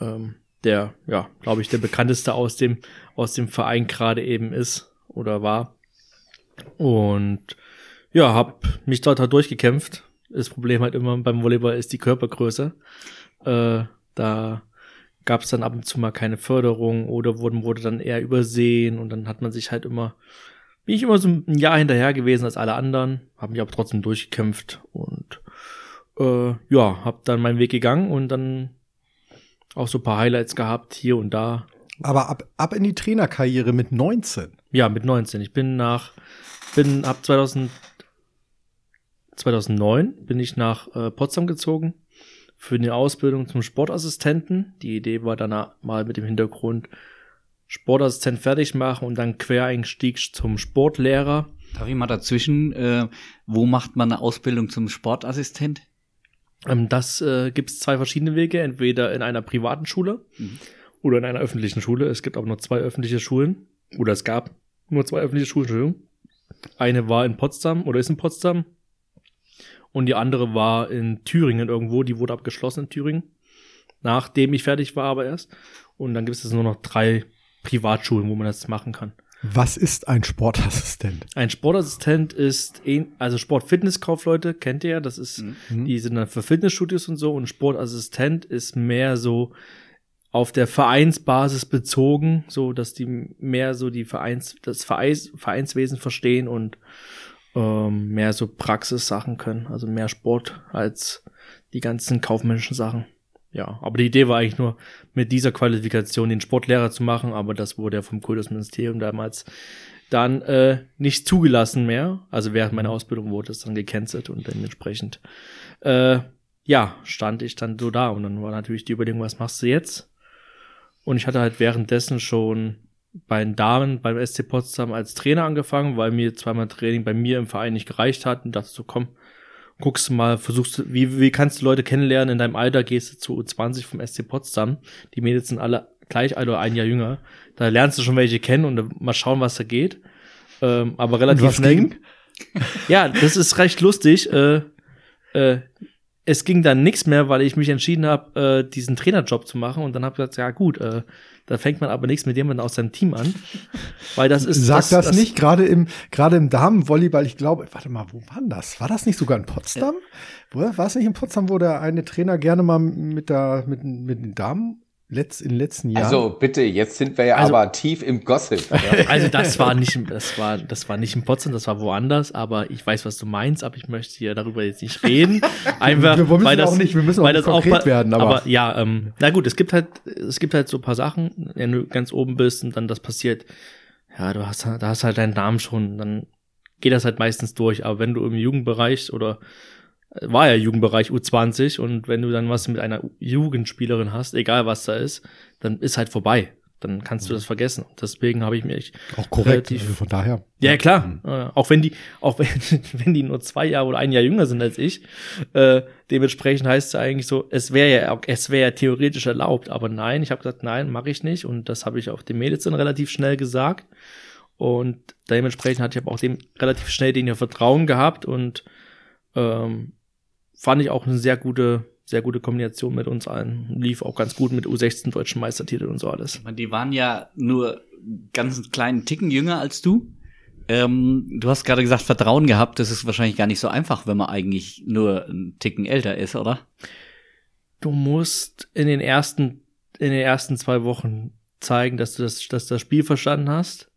S3: ähm, der, ja, glaube ich, der bekannteste aus dem, aus dem Verein gerade eben ist oder war. Und ja, habe mich dort halt durchgekämpft. Das Problem halt immer beim Volleyball ist die Körpergröße. Äh, da gab es dann ab und zu mal keine Förderung oder wurden, wurde dann eher übersehen und dann hat man sich halt immer bin ich immer so ein Jahr hinterher gewesen als alle anderen, habe mich aber trotzdem durchgekämpft und äh, ja, habe dann meinen Weg gegangen und dann auch so ein paar Highlights gehabt hier und da.
S4: Aber ab, ab in die Trainerkarriere mit 19.
S3: Ja, mit 19. Ich bin nach, bin ab 2000, 2009 bin ich nach äh, Potsdam gezogen für eine Ausbildung zum Sportassistenten. Die Idee war dann mal mit dem Hintergrund Sportassistent fertig machen und dann Quereinstieg zum Sportlehrer.
S1: Darf ich mal dazwischen, äh, wo macht man eine Ausbildung zum Sportassistent?
S3: Ähm, das äh, gibt es zwei verschiedene Wege, entweder in einer privaten Schule mhm. oder in einer öffentlichen Schule. Es gibt aber nur zwei öffentliche Schulen. Oder es gab nur zwei öffentliche Schulen, Entschuldigung. Eine war in Potsdam oder ist in Potsdam. Und die andere war in Thüringen irgendwo. Die wurde abgeschlossen in Thüringen. Nachdem ich fertig war, aber erst. Und dann gibt es nur noch drei Privatschulen, wo man das machen kann.
S4: Was ist ein Sportassistent?
S3: Ein Sportassistent ist, also Sport-Fitness-Kaufleute, kennt ihr ja, das ist, mhm. die sind dann für Fitnessstudios und so und Sportassistent ist mehr so auf der Vereinsbasis bezogen, so dass die mehr so die Vereins, das Vereins, Vereinswesen verstehen und ähm, mehr so Praxissachen können, also mehr Sport als die ganzen kaufmännischen Sachen. Ja, aber die Idee war eigentlich nur, mit dieser Qualifikation den Sportlehrer zu machen, aber das wurde ja vom Kultusministerium damals dann äh, nicht zugelassen mehr. Also während meiner Ausbildung wurde es dann gecancelt und dementsprechend äh, ja, stand ich dann so da und dann war natürlich die Überlegung, was machst du jetzt? Und ich hatte halt währenddessen schon bei den Damen beim SC Potsdam als Trainer angefangen, weil mir zweimal Training bei mir im Verein nicht gereicht hat und dachte so, komm, guckst du mal, versuchst du, wie, wie kannst du Leute kennenlernen in deinem Alter, gehst du zu U20 vom SC Potsdam. Die Mädels sind alle gleich alt oder ein Jahr jünger. Da lernst du schon welche kennen und mal schauen, was da geht. Ähm, aber relativ
S4: was
S3: schnell.
S4: Ging? <laughs>
S3: Ja, das ist recht lustig. Äh, äh, es ging dann nichts mehr, weil ich mich entschieden habe, äh, diesen Trainerjob zu machen und dann habe ich gesagt, ja gut, äh, da fängt man aber nichts mit jemandem aus seinem Team an, weil das ist
S4: Sag das, das, das nicht gerade im gerade im Damenvolleyball, ich glaube, warte mal, wo war das? War das nicht sogar in Potsdam? Ja. War es nicht in Potsdam, wo der eine Trainer gerne mal mit der mit mit den Damen letzt, in den letzten Jahren.
S5: Also bitte, jetzt sind wir ja also, aber tief im Gossip. Ja. <laughs>
S3: Also das war nicht, das war, das war nicht in Potsdam, das war woanders, aber ich weiß, was du meinst, aber ich möchte hier darüber jetzt nicht reden. <laughs> Einfach,
S4: wir müssen
S3: weil das,
S4: auch nicht, wir müssen auch
S3: weil
S4: nicht
S3: das
S4: konkret
S3: auch,
S4: werden, aber,
S3: aber ja, ähm, na gut, es gibt halt, es gibt halt so ein paar Sachen, wenn du ganz oben bist und dann das passiert, ja, du hast, da hast halt deinen Namen schon, dann geht das halt meistens durch, aber wenn du im Jugendbereich oder war ja Jugendbereich U20 und wenn du dann was mit einer Jugendspielerin hast, egal was da ist, dann ist halt vorbei. Dann kannst du das vergessen. Deswegen habe ich mir
S4: auch korrekt
S3: also
S4: von daher.
S3: Ja klar, mhm. äh, auch wenn die, auch <laughs> wenn, wenn die nur zwei Jahre oder ein Jahr jünger sind als ich, äh, dementsprechend heißt es eigentlich so, es wäre ja, es wäre ja theoretisch erlaubt, aber nein, ich habe gesagt, nein, mache ich nicht und das habe ich auch dem Mädels dann relativ schnell gesagt und dementsprechend hatte ich aber auch dem relativ schnell den ja Vertrauen gehabt und ähm, fand ich auch eine sehr gute, sehr gute Kombination mit uns allen. Lief auch ganz gut mit U16 deutschen Meistertitel und so alles.
S1: Die waren ja nur ganz einen kleinen Ticken jünger als du. Ähm, du hast gerade gesagt, Vertrauen gehabt. Das ist wahrscheinlich gar nicht so einfach, wenn man eigentlich nur einen Ticken älter ist, oder?
S3: Du musst in den ersten, in den ersten zwei Wochen zeigen, dass du das, dass du das Spiel verstanden hast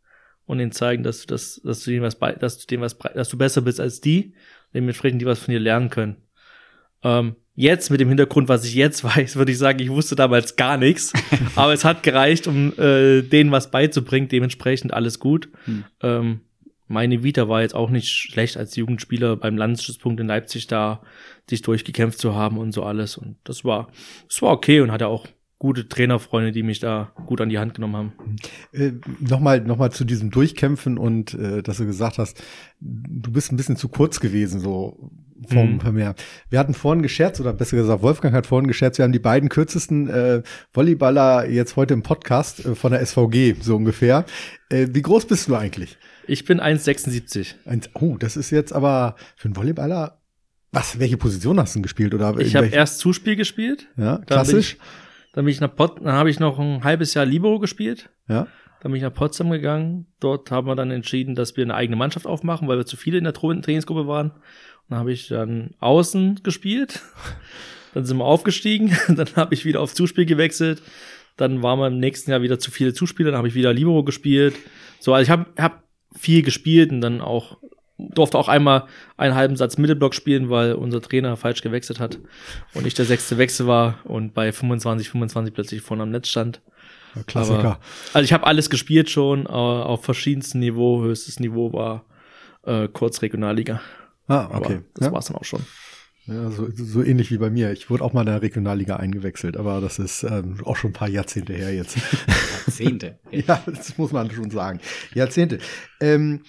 S3: und ihnen zeigen, dass du das, dass du denen was bei, dass du denen was, dass du besser bist als die, dementsprechend die was von dir lernen können. Ähm, jetzt mit dem Hintergrund, was ich jetzt <laughs> weiß, würde ich sagen, ich wusste damals gar nichts. <laughs> aber es hat gereicht, um äh, denen was beizubringen. Dementsprechend alles gut. Hm. Ähm, meine Vita war jetzt auch nicht schlecht als Jugendspieler beim Landesstützpunkt in Leipzig da sich durchgekämpft zu haben und so alles. Und das war, das war okay und hatte auch gute Trainerfreunde, die mich da gut an die Hand genommen haben.
S4: Äh, nochmal, nochmal zu diesem Durchkämpfen und äh, dass du gesagt hast, du bist ein bisschen zu kurz gewesen, so vom mhm. mehr. Wir hatten vorhin gescherzt, oder besser gesagt, Wolfgang hat vorhin gescherzt, wir haben die beiden kürzesten äh, Volleyballer jetzt heute im Podcast äh, von der SVG, so ungefähr. Äh, wie groß bist du eigentlich?
S3: Ich bin 1,76.
S4: Oh, das ist jetzt aber für einen Volleyballer. Was, welche Position hast du denn gespielt? Oder
S3: ich habe erst Zuspiel gespielt.
S4: Ja, klassisch.
S3: Dann bin ich, nach Pot dann habe ich noch ein halbes Jahr Libero gespielt.
S4: Ja.
S3: Dann bin ich nach Potsdam gegangen. Dort haben wir dann entschieden, dass wir eine eigene Mannschaft aufmachen, weil wir zu viele in der Trainingsgruppe waren. Dann habe ich dann außen gespielt. <laughs> Dann sind wir aufgestiegen. <laughs> Dann habe ich wieder auf Zuspiel gewechselt. Dann waren wir im nächsten Jahr wieder zu viele Zuspieler. Dann habe ich wieder Libero gespielt. So, also ich habe hab viel gespielt und dann auch durfte auch einmal einen halben Satz Mittelblock spielen, weil unser Trainer falsch gewechselt hat und ich der sechste Wechsel war und bei 25, 25 plötzlich vorne am Netz stand.
S4: Klassiker.
S3: Aber, also ich habe alles gespielt schon, äh, auf verschiedensten Niveau. Höchstes Niveau war äh, kurz Regionalliga.
S4: ah,
S3: Aber
S4: okay.
S3: das
S4: ja.
S3: war's dann auch schon.
S4: Ja, so, so ähnlich wie bei mir. Ich wurde auch mal in der Regionalliga eingewechselt, aber das ist ähm, auch schon ein paar Jahrzehnte her jetzt.
S1: Jahrzehnte. <laughs>
S4: ja, das muss man schon sagen. Jahrzehnte. Ähm,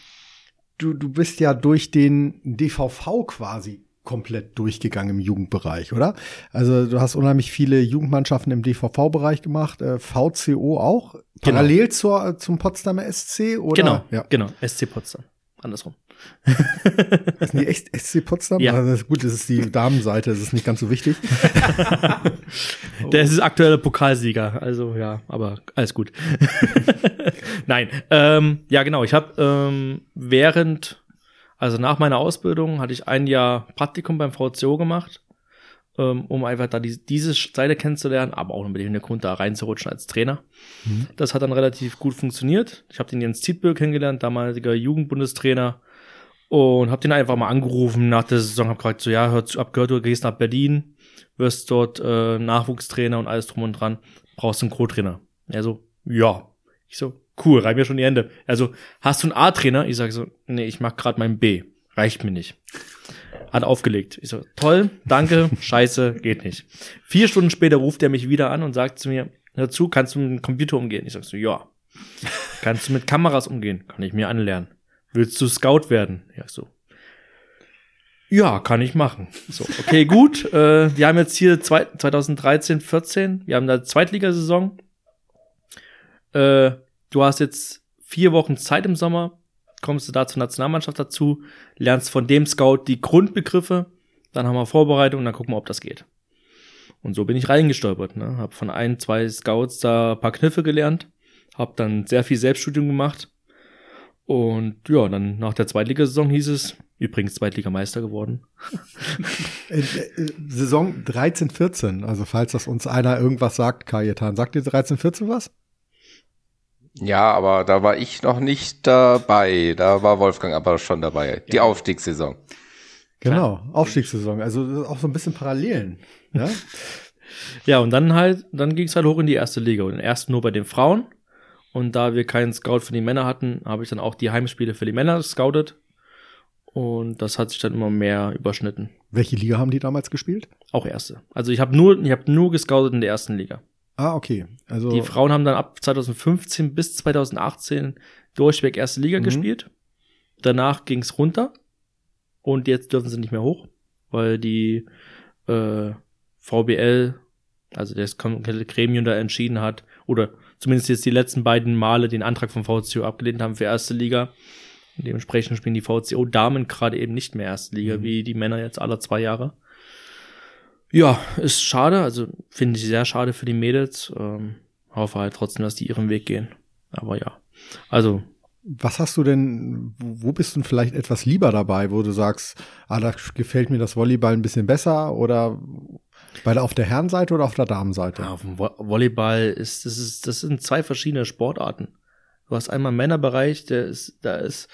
S4: du, du bist ja durch den DVV quasi komplett durchgegangen im Jugendbereich, oder? Also du hast unheimlich viele Jugendmannschaften im DVV-Bereich gemacht, äh, VCO auch, parallel zur, zum Potsdamer SC, oder?
S3: Genau,
S4: Ja.
S3: genau. SC Potsdam. Andersrum.
S4: Ist die echt SC Potsdam?
S3: Ja.
S4: Also, das ist gut, das ist die Damenseite, das ist nicht ganz so wichtig. <laughs>
S3: Der ist aktuelle Pokalsieger, also ja, aber alles gut. <laughs> Nein, ähm, ja genau. Ich habe ähm, während, also nach meiner Ausbildung, hatte ich ein Jahr Praktikum beim VCO gemacht, um einfach da die, diese Seite kennenzulernen, aber auch mit dem Hintergrund da reinzurutschen als Trainer. Das hat dann relativ gut funktioniert. Ich habe den Jens Tietböhl kennengelernt, damaliger Jugendbundestrainer. Und habe den einfach mal angerufen nach der Saison, habe gesagt, so ja, hör zu, hab gehört, du gehst nach Berlin, wirst dort äh, Nachwuchstrainer und alles drum und dran, brauchst du einen Co-Trainer. Er so, ja. Ich so, cool, reib mir schon die Hände. Also, hast du einen A-Trainer? Ich sage so, nee, ich mach gerade meinen B. Reicht mir nicht. Hat aufgelegt. Ich so, toll, danke, <laughs> scheiße, geht nicht. Vier Stunden später ruft er mich wieder an und sagt zu mir, hör zu, kannst du mit dem Computer umgehen? Ich sag so, ja. Kannst du mit Kameras umgehen? Kann ich mir anlernen. Willst du Scout werden? Ja, so. Ja, kann ich machen. So, okay, gut. Äh, wir haben jetzt hier zwei, 2013, 14. Wir haben da Zweitligasaison. Äh, du hast jetzt vier Wochen Zeit im Sommer. Kommst du da zur Nationalmannschaft dazu, lernst von dem Scout die Grundbegriffe, dann haben wir Vorbereitung, dann gucken wir, ob das geht. Und so bin ich reingestolpert. Ne? Hab von ein, zwei Scouts da ein paar Kniffe gelernt, hab dann sehr viel Selbststudium gemacht. Und ja, dann nach der Zweitligasaison hieß es, übrigens Zweitligameister geworden. <laughs>
S4: Äh, äh, Saison 13, 14. Also falls das uns einer irgendwas sagt, Kajetan, sagt dir 13, 14 was?
S5: Ja, aber da war ich noch nicht dabei. Da war Wolfgang aber schon dabei. Die Aufstiegssaison.
S4: Genau, Aufstiegssaison. Also auch so ein bisschen Parallelen. Ja? <laughs>
S3: Ja, und dann halt, dann ging es halt hoch in die erste Liga. Und erst nur bei den Frauen. Und da wir keinen Scout für die Männer hatten, habe ich dann auch die Heimspiele für die Männer gescoutet. Und das hat sich dann immer mehr überschnitten.
S4: Welche Liga haben die damals gespielt?
S3: Auch erste. Also ich habe nur, ich habe nur gescoutet in der ersten Liga.
S4: Ah, okay. Also
S3: Die Frauen haben dann ab 2015 bis 2018 durchweg erste Liga
S4: Mhm.
S3: gespielt. Danach ging's runter. Und jetzt dürfen sie nicht mehr hoch, weil die äh, VBL, also das komplette Gremium da entschieden hat, oder zumindest jetzt die letzten beiden Male den Antrag vom VCO abgelehnt haben für erste Liga. Und dementsprechend spielen die VCO-Damen gerade eben nicht mehr erste Liga,
S4: Mhm.
S3: wie die Männer jetzt alle zwei Jahre. Ja, ist schade, also finde ich sehr schade für die Mädels. Ähm, hoffe halt trotzdem, dass die ihren Weg gehen. Aber ja, also
S4: was hast du denn, wo bist du denn vielleicht etwas lieber dabei, wo du sagst, ah, da gefällt mir das Volleyball ein bisschen besser oder bei der, auf der Herrenseite oder auf der Damenseite?
S3: Ja, auf dem Vo- Volleyball ist das ist das sind zwei verschiedene Sportarten. Du hast einmal Männerbereich, der ist da ist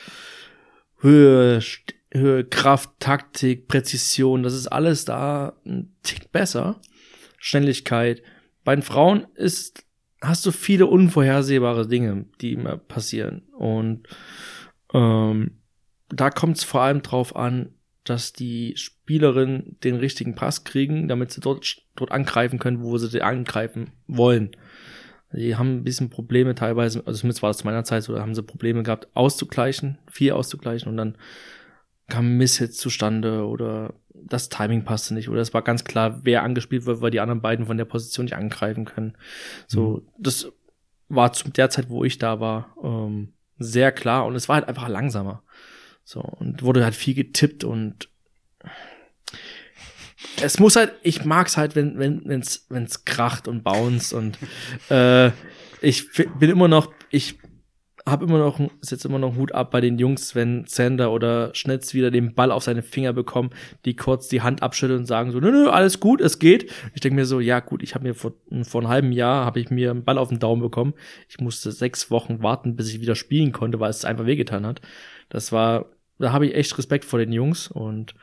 S3: Höhe, St- Höhe, Kraft, Taktik, Präzision, das ist alles da ein Tick besser. Schnelligkeit. Bei den Frauen ist hast du viele unvorhersehbare Dinge, die immer passieren und ähm, da kommt es vor allem drauf an, dass die Spielerinnen den richtigen Pass kriegen, damit sie dort, dort angreifen können, wo sie die angreifen wollen. Die haben ein bisschen Probleme teilweise, also zumindest war das zu meiner Zeit so, da haben sie Probleme gehabt, auszugleichen, viel auszugleichen und dann kam Misshits zustande oder das Timing passte nicht oder es war ganz klar, wer angespielt wird, weil die anderen beiden von der Position nicht angreifen können. So, das war zu der Zeit, wo ich da war, ähm, sehr klar und es war halt einfach langsamer. So, und wurde halt viel getippt und es muss halt, ich mag's halt, wenn, wenn, wenn's, wenn's kracht und bounce und äh, ich bin immer noch, ich habe immer noch, setze immer noch Hut ab bei den Jungs, wenn Sander oder Schnitz wieder den Ball auf seine Finger bekommen, die kurz die Hand abschütteln und sagen so, nö, nö, alles gut, es geht. Ich denke mir so, ja gut, ich habe mir vor, vor einem halben Jahr, habe ich mir einen Ball auf den Daumen bekommen. Ich musste sechs Wochen warten, bis ich wieder spielen konnte, weil es einfach wehgetan hat. Das war, da habe ich echt Respekt vor den Jungs und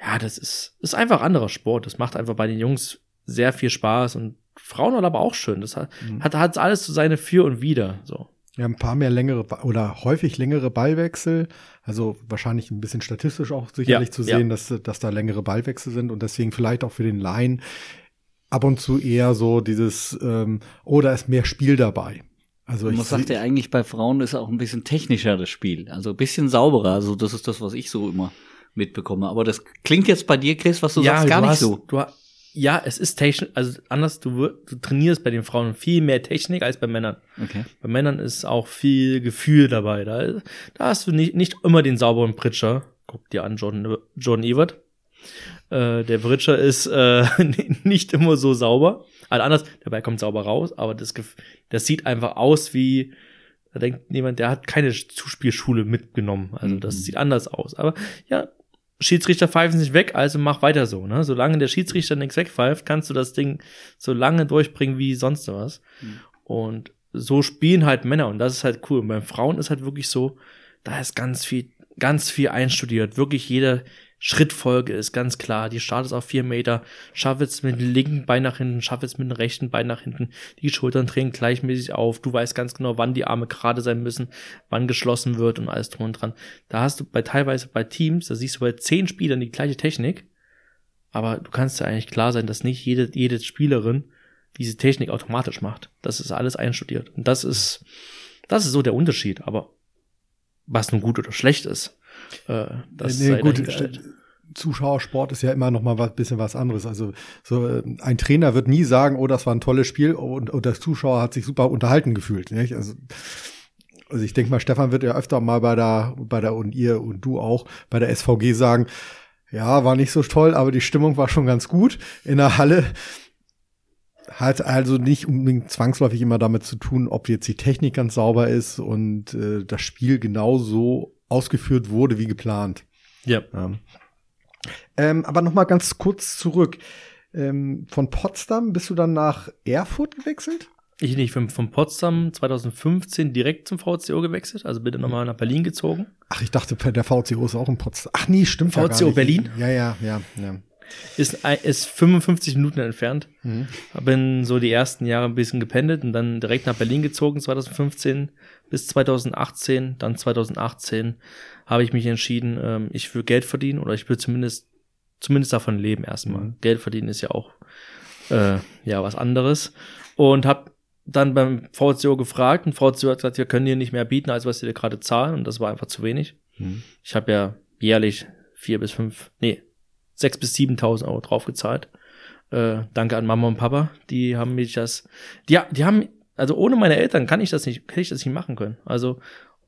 S3: ja, das ist, ist einfach anderer Sport. Das macht einfach bei den Jungs sehr viel Spaß und Frauen aber auch schön. Das hat, mhm. hat, hat alles so seine Für und Wider, so.
S4: Ja, ein paar mehr längere oder häufig längere Ballwechsel. Also wahrscheinlich ein bisschen statistisch auch sicherlich ja, zu sehen, ja. dass, dass da längere Ballwechsel sind und deswegen vielleicht auch für den Laien ab und zu eher so dieses, ähm, oh, da ist mehr Spiel dabei.
S1: Also ich sagt ja eigentlich bei Frauen ist auch ein bisschen technischer das Spiel, also ein bisschen sauberer. Also das ist das, was ich so immer mitbekomme. Aber das klingt jetzt bei dir, Chris, was du ja, sagst, gar du nicht
S3: hast,
S1: so.
S3: Du, ja, es ist Technik, also anders, du, du trainierst bei den Frauen viel mehr Technik als bei Männern. Okay. Bei Männern ist auch viel Gefühl dabei. Da, da hast du nicht, nicht immer den sauberen Pritscher. Guck dir an, Jordan, Jordan Evert. Äh, der Pritscher ist äh, <laughs> nicht immer so sauber. Also anders, dabei kommt sauber raus, aber das, das sieht einfach aus wie, da denkt jemand, der hat keine Zuspielschule mitgenommen. Also das mhm. sieht anders aus. Aber ja, Schiedsrichter pfeifen sich weg, also mach weiter so. Ne? Solange der Schiedsrichter nichts wegpfeift, kannst du das Ding so lange durchbringen wie sonst was. Mhm. Und so spielen halt Männer und das ist halt cool. Und bei Frauen ist halt wirklich so, da ist ganz viel, ganz viel einstudiert. Wirklich jeder, Schrittfolge ist ganz klar. Die startet auf vier Meter, schafft es mit dem linken Bein nach hinten, schafft es mit dem rechten Bein nach hinten. Die Schultern drehen gleichmäßig auf. Du weißt ganz genau, wann die Arme gerade sein müssen, wann geschlossen wird und alles drum und dran. Da hast du bei teilweise bei Teams, da siehst du bei zehn Spielern die gleiche Technik. Aber du kannst ja eigentlich klar sein, dass nicht jede, jede Spielerin diese Technik automatisch macht. Das ist alles einstudiert. Und das ist, das ist so der Unterschied. Aber was nun gut oder schlecht ist,
S4: äh, das nee, nee, gut, Zuschauersport ist ja immer noch mal was bisschen was anderes. Also so äh, ein Trainer wird nie sagen, oh, das war ein tolles Spiel und, und der Zuschauer hat sich super unterhalten gefühlt. Nicht? Also also ich denke mal, Stefan wird ja öfter mal bei der bei der und ihr und du auch bei der SVG sagen, ja, war nicht so toll, aber die Stimmung war schon ganz gut in der Halle. Hat also nicht unbedingt zwangsläufig immer damit zu tun, ob jetzt die Technik ganz sauber ist und äh, das Spiel genauso ausgeführt wurde wie geplant.
S3: Ja.
S4: ja. Ähm, aber noch mal ganz kurz zurück. Ähm, von Potsdam bist du dann nach Erfurt gewechselt?
S3: Ich nicht, von, von Potsdam 2015 direkt zum VCO gewechselt, also bitte nochmal nach Berlin gezogen.
S4: Ach, ich dachte, der VCO ist auch in Potsdam. Ach nee, stimmt
S3: VCO ja Berlin?
S4: Ja, ja, ja, ja.
S3: Ist, ist 55 Minuten entfernt. Mhm. Bin so die ersten Jahre ein bisschen gependelt und dann direkt nach Berlin gezogen 2015 bis 2018. Dann 2018 habe ich mich entschieden, ähm, ich will Geld verdienen oder ich will zumindest zumindest davon leben erstmal. Mhm. Geld verdienen ist ja auch äh, ja was anderes und habe dann beim VCO gefragt und VCO hat gesagt, wir können dir nicht mehr bieten, als was wir dir gerade zahlen und das war einfach zu wenig. Mhm. Ich habe ja jährlich vier bis fünf, nee, sechs bis siebentausend Euro draufgezahlt. Äh, danke an Mama und Papa, die haben mich das, die, die haben also ohne meine Eltern kann ich das nicht, hätte ich das nicht machen können. Also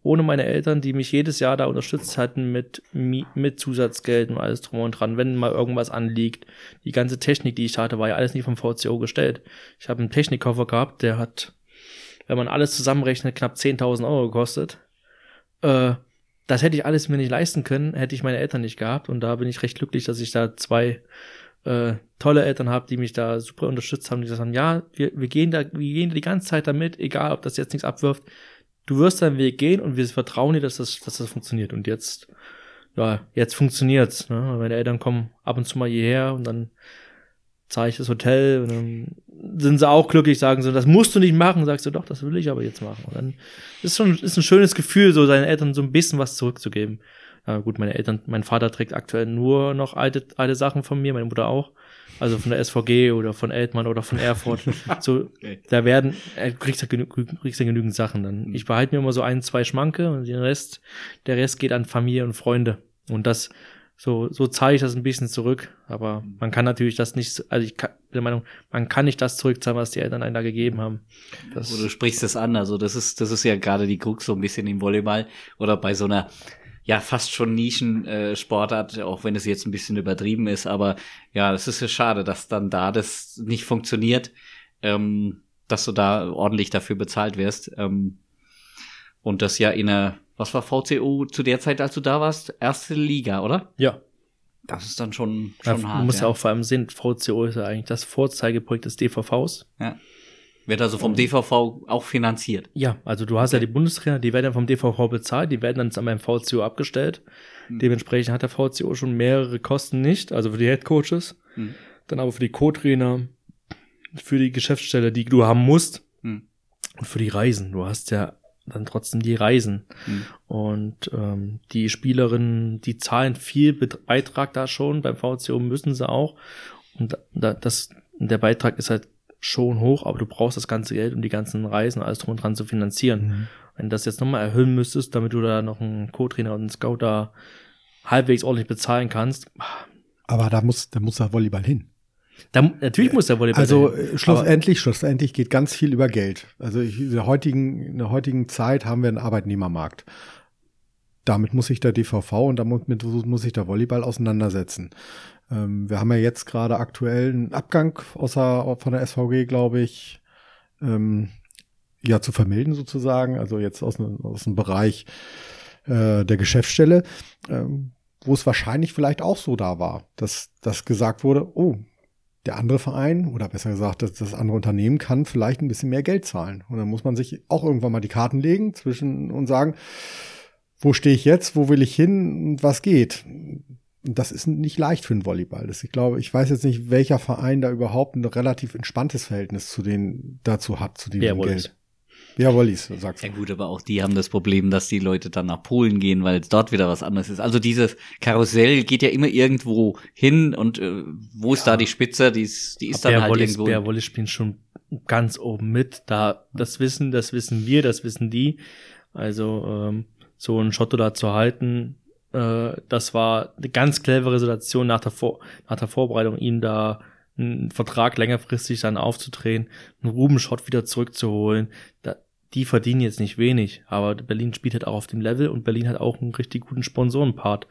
S3: ohne meine Eltern, die mich jedes Jahr da unterstützt hatten mit, mit Zusatzgeld und alles drum und dran, wenn mal irgendwas anliegt. Die ganze Technik, die ich hatte, war ja alles nicht vom VCO gestellt. Ich habe einen Technikkoffer gehabt, der hat, wenn man alles zusammenrechnet, knapp 10.000 Euro gekostet. Äh, das hätte ich alles mir nicht leisten können, hätte ich meine Eltern nicht gehabt. Und da bin ich recht glücklich, dass ich da zwei äh, tolle Eltern habe, die mich da super unterstützt haben, die gesagt haben, ja, wir, wir gehen da, wir gehen die ganze Zeit damit, egal ob das jetzt nichts abwirft. Du wirst deinen Weg gehen und wir vertrauen dir, dass das, dass das funktioniert. Und jetzt, ja, jetzt funktioniert's. Ne? Meine Eltern kommen ab und zu mal hierher und dann zahle ich das Hotel und dann sind sie auch glücklich, sagen so, das musst du nicht machen, sagst du doch, das will ich aber jetzt machen. Und dann ist schon ist ein schönes Gefühl, so seinen Eltern so ein bisschen was zurückzugeben. Ja, gut, meine Eltern, mein Vater trägt aktuell nur noch alte, alte Sachen von mir, meine Mutter auch. Also von der SVG oder von Eltmann oder von Erfurt. <laughs> so, okay. da werden, äh, kriegst du genü kriegst du genügend Sachen dann. Mhm. Ich behalte mir immer so ein, zwei Schmanke und den Rest, der Rest geht an Familie und Freunde. Und das, so, so zahle ich das ein bisschen zurück. Aber mhm. man kann natürlich das nicht, also ich kann, bin der Meinung, man kann nicht das zurückzahlen, was die Eltern einen da gegeben haben.
S1: Das oder du sprichst das an. Also das ist, das ist ja gerade die Krux so ein bisschen im Volleyball oder bei so einer ja fast schon Nischensportart, äh, auch wenn es jetzt ein bisschen übertrieben ist. Aber ja, es ist ja schade, dass dann da das nicht funktioniert, ähm, dass du da ordentlich dafür bezahlt wirst. Ähm, Und das ja in der, was war VCO zu der Zeit, als du da warst? Erste Liga, oder?
S3: Ja.
S1: Das ist dann schon,
S3: ja
S1: schon
S3: du
S1: hart.
S3: musst ja. auch vor allem sehen, VCO ist ja eigentlich das Vorzeigeprojekt des DVVs.
S1: Ja. Wird also vom DVV auch finanziert.
S3: Ja, also du hast ja die Bundestrainer, die werden ja vom DVV bezahlt, die werden dann beim VCO abgestellt.
S1: Mhm.
S3: Dementsprechend hat der VCO schon mehrere Kosten nicht, also für die Headcoaches,
S1: Mhm.
S3: dann aber für die Co-Trainer, für die Geschäftsstelle, die du haben musst
S1: Mhm.
S3: und für die Reisen. Du hast ja dann trotzdem die Reisen.
S1: Mhm.
S3: Und ähm, die Spielerinnen, die zahlen viel Beitrag da schon, beim VCO müssen sie auch. Und da, das, der Beitrag ist halt schon hoch, aber du brauchst das ganze Geld, um die ganzen Reisen und alles drum und dran zu finanzieren.
S4: Mhm.
S3: Wenn du das jetzt nochmal erhöhen müsstest, damit du da noch einen Co-Trainer und einen Scout da halbwegs ordentlich bezahlen kannst,
S4: Aber da muss, da muss der Volleyball hin.
S3: Dann natürlich muss der Volleyball
S4: Also
S3: dahin.
S4: äh, schlussendlich, schlussendlich geht ganz viel über Geld. Also ich, in, der heutigen, in der heutigen Zeit haben wir einen Arbeitnehmermarkt. Damit muss sich der DVV und damit muss sich der Volleyball auseinandersetzen. Ähm, wir haben ja jetzt gerade aktuell einen Abgang außer von der SVG, glaube ich, ähm, ja zu vermelden sozusagen. Also jetzt aus, ne- aus dem Bereich äh, der Geschäftsstelle, ähm, wo es wahrscheinlich vielleicht auch so da war, dass, dass gesagt wurde, oh, der andere Verein oder besser gesagt, das, das andere Unternehmen kann vielleicht ein bisschen mehr Geld zahlen. Und dann muss man sich auch irgendwann mal die Karten legen zwischen und sagen, wo stehe ich jetzt, wo will ich hin und was geht. Und das ist nicht leicht für den Volleyball. Das, ich glaube, ich weiß jetzt nicht, welcher Verein da überhaupt ein relativ entspanntes Verhältnis zu den dazu hat, zu
S3: Wollis.
S4: Geld. Ja, Wollis, sagst du.
S1: Ja gut, aber auch die haben das Problem, dass die Leute dann nach Polen gehen, weil dort wieder was anderes ist. Also dieses Karussell geht ja immer irgendwo hin und äh, wo ist da die Spitze, die ist, die ist dann
S3: Bär
S1: halt
S3: Wollis,
S1: irgendwo.
S3: Bär Wollis spielen schon ganz oben mit. Da, das wissen, das wissen wir, das wissen die. Also ähm, so ein Schotto da zu halten, äh, das war eine ganz clevere Situation nach der, Vor nach der Vorbereitung, ihm da einen Vertrag längerfristig dann aufzudrehen, einen Rubenschott wieder zurückzuholen. Da, die verdienen jetzt nicht wenig, aber Berlin spielt halt auch auf dem Level und Berlin hat auch einen richtig guten Sponsorenpart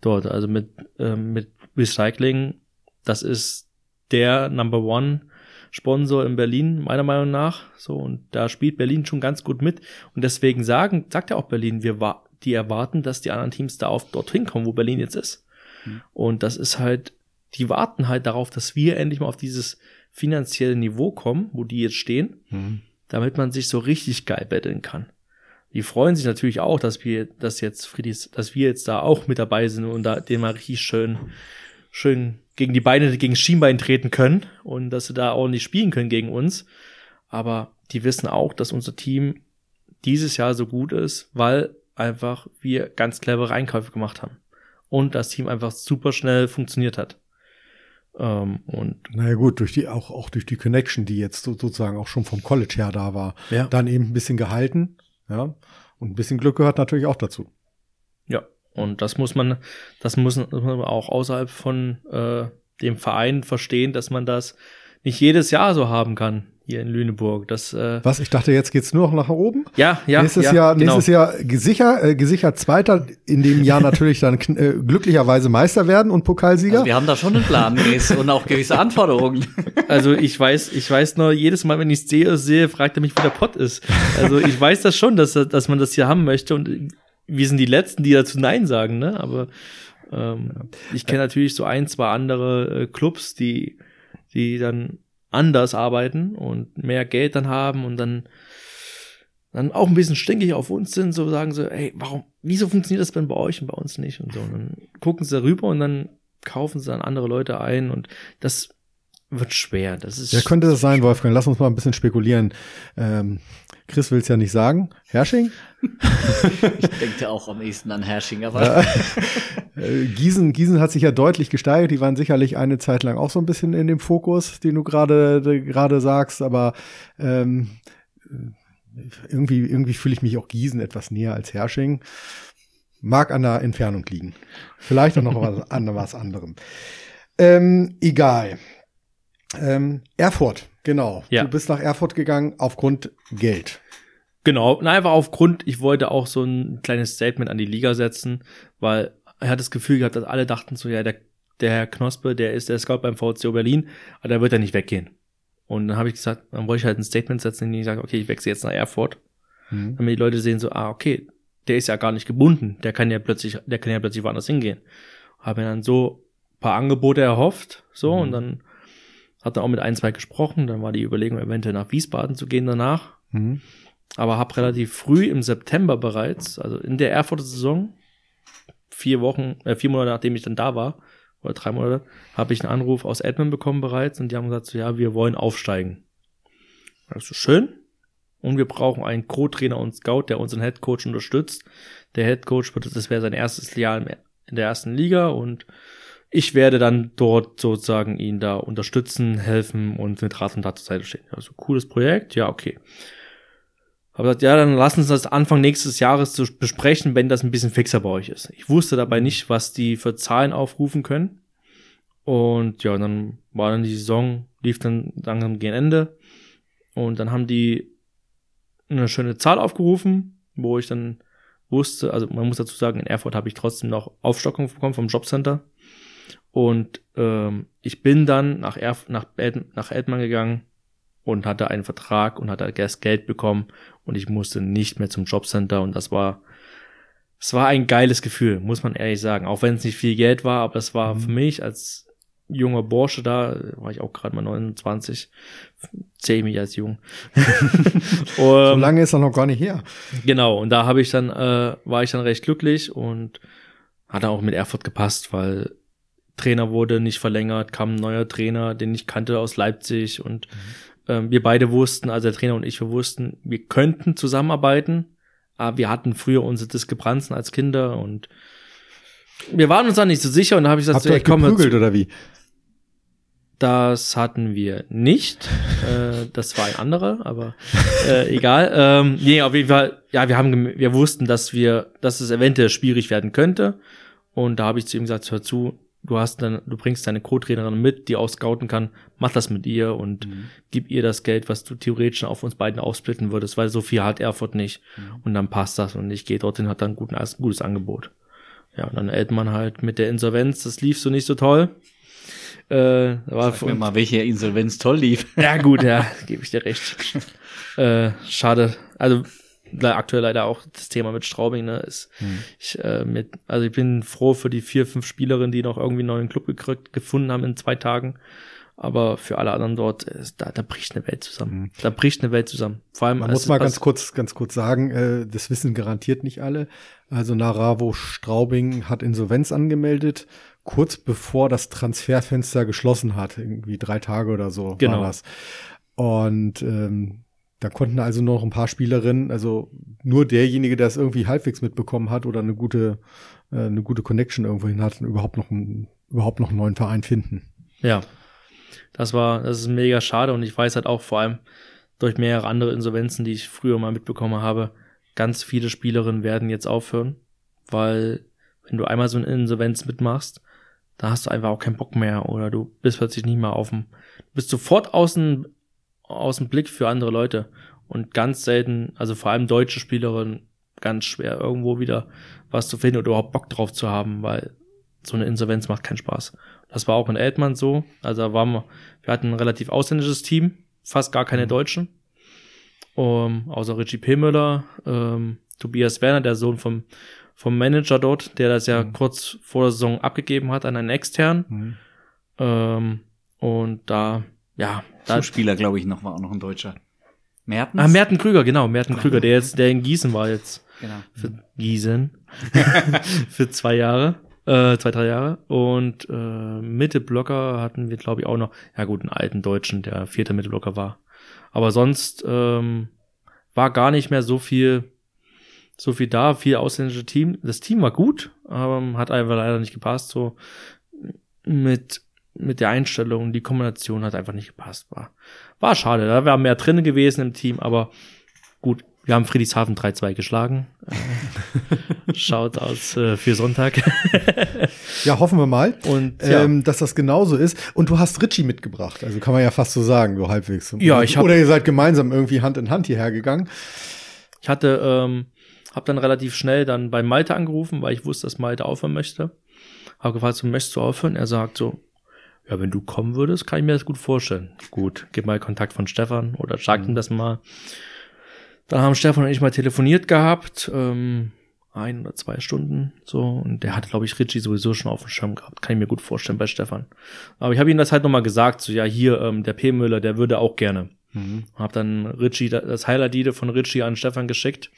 S3: dort. Also mit, ähm, mit Recycling, das ist der Number One Sponsor in Berlin, meiner Meinung nach. So, und da spielt Berlin schon ganz gut mit. Und deswegen sagen, sagt ja auch Berlin, wir wa die erwarten, dass die anderen Teams da auf dorthin kommen, wo Berlin jetzt ist. Und das ist halt, die warten halt darauf, dass wir endlich mal auf dieses finanzielle Niveau kommen, wo die jetzt stehen, damit man sich so richtig geil betteln kann. Die freuen sich natürlich auch, dass wir, dass jetzt Friedis, dass wir jetzt da auch mit dabei sind und da den mal richtig schön, schön gegen die Beine, gegen Schienbein treten können und dass sie da ordentlich spielen können gegen uns. Aber die wissen auch, dass unser Team dieses Jahr so gut ist, weil einfach wir ganz clevere Einkäufe gemacht haben. Und das Team einfach super schnell funktioniert hat. Ähm, und
S4: Naja gut, durch die, auch, auch durch die Connection, die jetzt so, sozusagen auch schon vom College her da war,
S3: Ja.
S4: dann eben ein bisschen gehalten, ja. Und ein bisschen Glück gehört natürlich auch dazu.
S3: Ja, und das muss man, das muss man auch außerhalb von äh, dem Verein verstehen, dass man das nicht jedes Jahr so haben kann hier in Lüneburg. Das äh,
S4: Was? Ich dachte, jetzt geht's nur noch nach oben?
S3: ja, ja,
S4: nächstes
S3: ja,
S4: Jahr,
S3: genau.
S4: nächstes Jahr gesicher, äh, gesichert Zweiter, in dem Jahr <laughs> natürlich dann äh, glücklicherweise Meister werden und Pokalsieger.
S1: Also wir haben da schon einen Plan Chris, und auch gewisse Anforderungen. <laughs>
S3: Also ich weiß, ich weiß nur, jedes Mal, wenn ich es sehe, sehe, fragt er mich, wo der Pott ist. Also ich weiß das schon, dass, dass man das hier haben möchte und wir sind die Letzten, die dazu Nein sagen, ne? Aber ähm, ich kenne natürlich so ein, zwei andere äh, Clubs, die, die dann anders arbeiten und mehr Geld dann haben und dann dann auch ein bisschen stinkig auf uns sind, so sagen sie, ey, warum, wieso funktioniert das denn bei euch und bei uns nicht und so. Und dann gucken sie rüber und dann kaufen sie dann andere Leute ein und das wird schwer. Das ist
S4: Wer könnte das sein, Wolfgang? Lass uns mal ein bisschen spekulieren. Ähm, Chris will es ja nicht sagen. Hersching? <laughs>
S1: Ich denke auch am ehesten an Hersching, aber
S4: Äh, Gießen, Gießen hat sich ja deutlich gesteigert. Die waren sicherlich eine Zeit lang auch so ein bisschen in dem Fokus, den du gerade gerade sagst. Aber ähm, irgendwie irgendwie fühle ich mich auch Gießen etwas näher als Hersching. Mag an der Entfernung liegen. Vielleicht auch noch was, an was anderem. Ähm, egal. Ähm, Erfurt, genau.
S3: Ja.
S4: Du bist nach Erfurt gegangen aufgrund Geld.
S3: Genau, na, einfach aufgrund, ich wollte auch so ein kleines Statement an die Liga setzen, weil er hat das Gefühl gehabt, dass alle dachten so, ja, der, der Herr Knospe, der ist der Scout beim VCO Berlin, aber der wird ja nicht weggehen. Und dann habe ich gesagt, dann wollte ich halt ein Statement setzen, in dem ich sage, okay, ich wechsle jetzt nach Erfurt. Mhm. Damit die Leute sehen so, ah, okay, der ist ja gar nicht gebunden, der kann ja plötzlich, der kann ja plötzlich woanders hingehen. Habe mir dann so ein paar Angebote erhofft, so, mhm. und dann hat er auch mit ein, zwei gesprochen, dann war die Überlegung, eventuell nach Wiesbaden zu gehen danach. Mhm. Aber habe relativ früh im September bereits, also in der Erfurter Saison, vier Wochen, äh, vier Monate nachdem ich dann da war, oder drei Monate, habe ich einen Anruf aus Edmund bekommen bereits und die haben gesagt, so, ja, wir wollen aufsteigen. Das ist schön. Und wir brauchen einen Co-Trainer und Scout, der unseren Headcoach unterstützt. Der Headcoach das wäre sein erstes Jahr in der ersten Liga und ich werde dann dort sozusagen ihn da unterstützen, helfen und mit Rat und Tat zur Seite stehen. Also cooles Projekt, ja, okay. Aber gesagt, ja, dann lassen uns das Anfang nächstes Jahres zu besprechen, wenn das ein bisschen fixer bei euch ist. Ich wusste dabei nicht, was die für Zahlen aufrufen können. Und ja, dann war dann die Saison, lief dann langsam gegen Ende. Und dann haben die eine schöne Zahl aufgerufen, wo ich dann wusste, also man muss dazu sagen, in Erfurt habe ich trotzdem noch Aufstockung bekommen vom Jobcenter. Und ähm, ich bin dann nach, Erf nach, nach Edmann gegangen und hatte einen Vertrag und hatte erst Geld bekommen und ich musste nicht mehr zum Jobcenter und das war es war ein geiles Gefühl, muss man ehrlich sagen, auch wenn es nicht viel Geld war, aber es war mhm. für mich als junger Bursche da, war ich auch gerade mal 29, zähle ich mich als jung. <laughs>
S4: so lange ist er noch gar nicht her.
S3: Genau, und da habe ich dann, äh, war ich dann recht glücklich und hat auch mit Erfurt gepasst, weil Trainer wurde nicht verlängert, kam ein neuer Trainer, den ich kannte aus Leipzig und mhm. ähm, wir beide wussten, also der Trainer und ich, wir wussten, wir könnten zusammenarbeiten, aber wir hatten früher unsere Diskrepanzen als Kinder und wir waren uns da nicht so sicher und da habe ich gesagt,
S4: Habt ihr euch geprügelt oder wie?
S3: Das hatten wir nicht. äh, das war ein anderer, aber äh, egal. Ähm, nee, auf jeden Fall, ja, wir haben wir wussten, dass wir, dass es eventuell schwierig werden könnte. Und da habe ich zu ihm gesagt, hör zu, du hast dann, du bringst deine Co-Trainerin mit, die auch scouten kann, mach das mit ihr und mhm. gib ihr das Geld, was du theoretisch auf uns beiden aufsplitten würdest, weil so viel hat Erfurt nicht. Mhm. Und dann passt das und ich gehe dorthin, hat dann ein, guten, ein gutes Angebot. Ja, und dann Eltmann halt mit der Insolvenz, das lief so nicht so toll.
S1: Äh, war Sag mir mal, welche Insolvenz toll lief.
S3: Ja gut, ja, gebe ich dir recht. <laughs> äh, schade. Also aktuell leider auch das Thema mit Straubing, ne, ist, hm. ich, äh, mit, also ich bin froh für die vier, fünf Spielerinnen, die noch irgendwie einen neuen Club gekriegt, gefunden haben in zwei Tagen. Aber für alle anderen dort, ist, da, da bricht eine Welt zusammen. Hm. Da bricht eine Welt zusammen.
S4: Vor allem. Man muss mal ganz kurz, ganz kurz sagen, äh, das wissen garantiert nicht alle. Also Naravo Straubing hat Insolvenz angemeldet, kurz bevor das Transferfenster geschlossen hat. Irgendwie drei Tage oder so
S3: genau. war
S4: das. Und ähm, da konnten also noch ein paar Spielerinnen, also nur derjenige, der es irgendwie halbwegs mitbekommen hat oder eine gute, äh, eine gute Connection irgendwohin hat, überhaupt noch, einen, überhaupt noch einen neuen Verein finden.
S3: Ja, das war, das ist mega schade und ich weiß halt auch vor allem durch mehrere andere Insolvenzen, die ich früher mal mitbekommen habe, ganz viele Spielerinnen werden jetzt aufhören, weil wenn du einmal so eine Insolvenz mitmachst, da hast du einfach auch keinen Bock mehr oder du bist plötzlich nicht mehr auf dem, du bist sofort außen aus dem Blick für andere Leute. Und ganz selten, also vor allem deutsche Spielerinnen, ganz schwer irgendwo wieder was zu finden oder überhaupt Bock drauf zu haben, weil so eine Insolvenz macht keinen Spaß. Das war auch in Eltmann so. Also da waren wir, wir hatten ein relativ ausländisches Team, fast gar keine mhm. Deutschen. Um, außer Richie Pillmüller, ähm, Tobias Werner, der Sohn vom, vom Manager dort, der das ja mhm. kurz vor der Saison abgegeben hat an einen externen. Mhm. Ähm, und da ja.
S1: Zuspieler, glaube ich, noch war auch noch ein Deutscher.
S3: Mertens? Ah, Merten Krüger, genau, Merten Krüger, der jetzt, der in Gießen war jetzt. Genau. Für Gießen. <laughs> für zwei Jahre. Äh, zwei, drei Jahre. Und äh, Mitteblocker hatten wir, glaube ich, auch noch, ja gut, einen alten Deutschen, der vierte Mitteblocker war. Aber sonst ähm, war gar nicht mehr so viel, so viel da, viel ausländische Team. Das Team war gut, aber hat einfach leider nicht gepasst. So mit mit der Einstellung, die Kombination hat einfach nicht gepasst. War, war schade. Da wäre mehr drin gewesen im Team, aber gut. Wir haben Friedrichshafen 3-2 geschlagen. Äh, <laughs> schaut aus äh, für Sonntag. <laughs>
S4: ja, hoffen wir mal, und, ja. ähm, dass das genauso ist. Und du hast Richie mitgebracht. Also kann man ja fast so sagen, so halbwegs.
S3: Ja, ich hab,
S4: Oder ihr seid gemeinsam irgendwie Hand in Hand hierher gegangen.
S3: Ich hatte, ähm, habe dann relativ schnell dann bei Malte angerufen, weil ich wusste, dass Malte aufhören möchte. Habe gefragt, so, möchtest du aufhören? Er sagt so, ja, wenn du kommen würdest, kann ich mir das gut vorstellen. Gut, gib mal Kontakt von Stefan oder sag mhm. ihm das mal. Dann haben Stefan und ich mal telefoniert gehabt, ähm, ein oder zwei Stunden so. Und der hat, glaube ich, Richie sowieso schon auf dem Schirm gehabt. Kann ich mir gut vorstellen bei Stefan. Aber ich habe ihm das halt nochmal gesagt, so ja, hier, ähm, der P. Müller, der würde auch gerne. Mhm. Hab dann Richie, das Highlight von Richie an Stefan geschickt.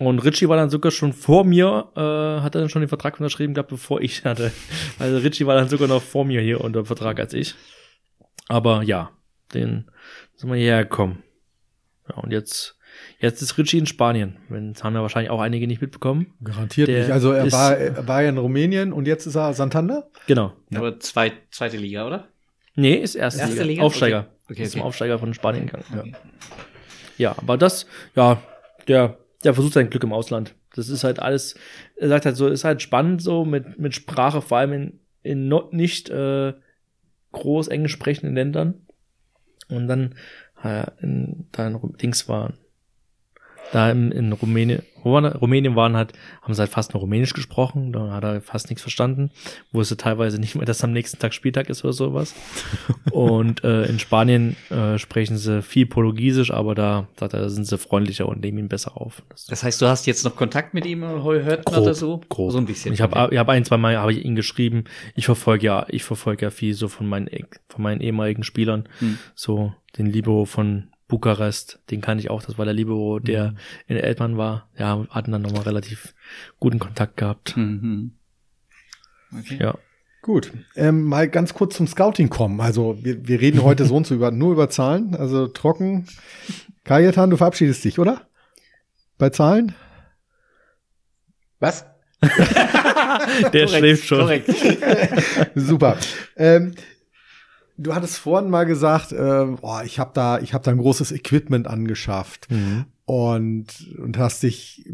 S3: Und Richie war dann sogar schon vor mir, äh, hat dann schon den Vertrag unterschrieben gehabt, bevor ich <laughs> hatte. Also Richie war dann sogar noch vor mir hier unter Vertrag als ich. Aber ja, den sind wir hierher gekommen. Ja, und jetzt, jetzt ist Richie in Spanien. Das haben ja wahrscheinlich auch einige nicht mitbekommen.
S4: Garantiert Der nicht. Also er ist, war, er war ja in Rumänien und jetzt ist er Santander?
S3: Genau.
S1: Ja. Aber zweit, zweite Liga, oder?
S3: Nee, ist erste, erste Liga. Liga. Aufsteiger. Okay. Okay, ist zum Aufsteiger von Spanien gegangen. Okay. Ja. ja, aber das, ja, der der versucht sein Glück im Ausland. Das ist halt alles, er sagt halt so, ist halt spannend so mit, mit Sprache, vor allem in, in not, nicht äh, groß englisch sprechenden Ländern. Und dann, äh, in, da in Dings waren, da in, in Rumänien, Rumänien waren halt, haben sie halt fast nur Rumänisch gesprochen, da hat er fast nichts verstanden, wusste teilweise nicht mehr, <laughs> dass am nächsten Tag Spieltag ist oder sowas. <laughs> und äh, in Spanien äh, sprechen sie viel Portugiesisch, aber da, da sind sie freundlicher und nehmen ihn besser auf.
S1: Das, das heißt, du hast jetzt noch Kontakt mit ihm, hört man das so?
S3: Grob. So ein bisschen. Ich habe ich hab ein, zwei Mal habe ich ihn geschrieben. Ich verfolge ja, ich verfolge ja viel so von meinen von meinen ehemaligen Spielern, hm. so den Libero von Bukarest, den kann ich auch, das war der Libero, der mhm. in Eltmann war. Ja, hatten dann nochmal relativ guten Kontakt gehabt. Mhm.
S4: Okay. Ja. Gut, ähm, mal ganz kurz zum Scouting kommen. Also wir, wir reden heute so und so <laughs> über, nur über Zahlen, also trocken. Kajetan, du verabschiedest dich, oder? Bei Zahlen?
S5: Was? <laughs> <laughs>
S3: Der schläft schon. Korrekt.
S4: Super. Ähm, du hattest vorhin mal gesagt, äh, oh, ich habe da, ich habe da ein großes Equipment angeschafft mhm. und und hast dich,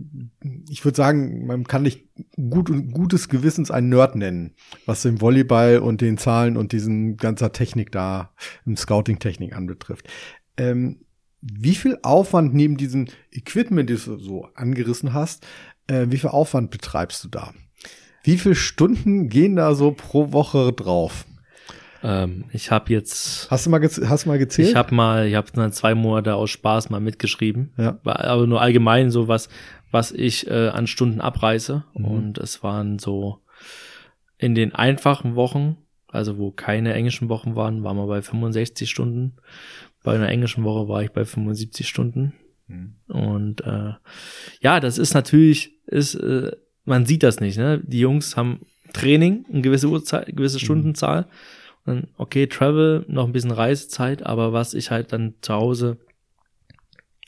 S4: ich würde sagen, man kann dich gut und gutes Gewissens ein Nerd nennen, was den Volleyball und den Zahlen und diesen ganzer Technik da im Scouting-Technik anbetrifft. Ähm, wie viel Aufwand neben diesem Equipment, das du so angerissen hast, äh, wie viel Aufwand betreibst du da? Wie viele Stunden gehen da so pro Woche drauf?
S3: Ähm, ich habe jetzt.
S4: Hast du mal, hast du mal gezählt?
S3: Ich habe mal, ich habe dann zwei Monate aus Spaß mal mitgeschrieben. Ja. Aber nur allgemein so was, was ich äh, an Stunden abreiße. Mhm. Und es waren so in den einfachen Wochen, also wo keine englischen Wochen waren, waren wir bei 65 Stunden. Bei einer englischen Woche war ich bei 75 Stunden. Mhm. Und äh, ja, das ist natürlich, ist, äh, man sieht das nicht. Ne? Die Jungs haben Training, eine gewisse Uhrzeit, gewisse mhm. Stundenzahl. Mhm okay, Travel, noch ein bisschen Reisezeit, aber was ich halt dann zu Hause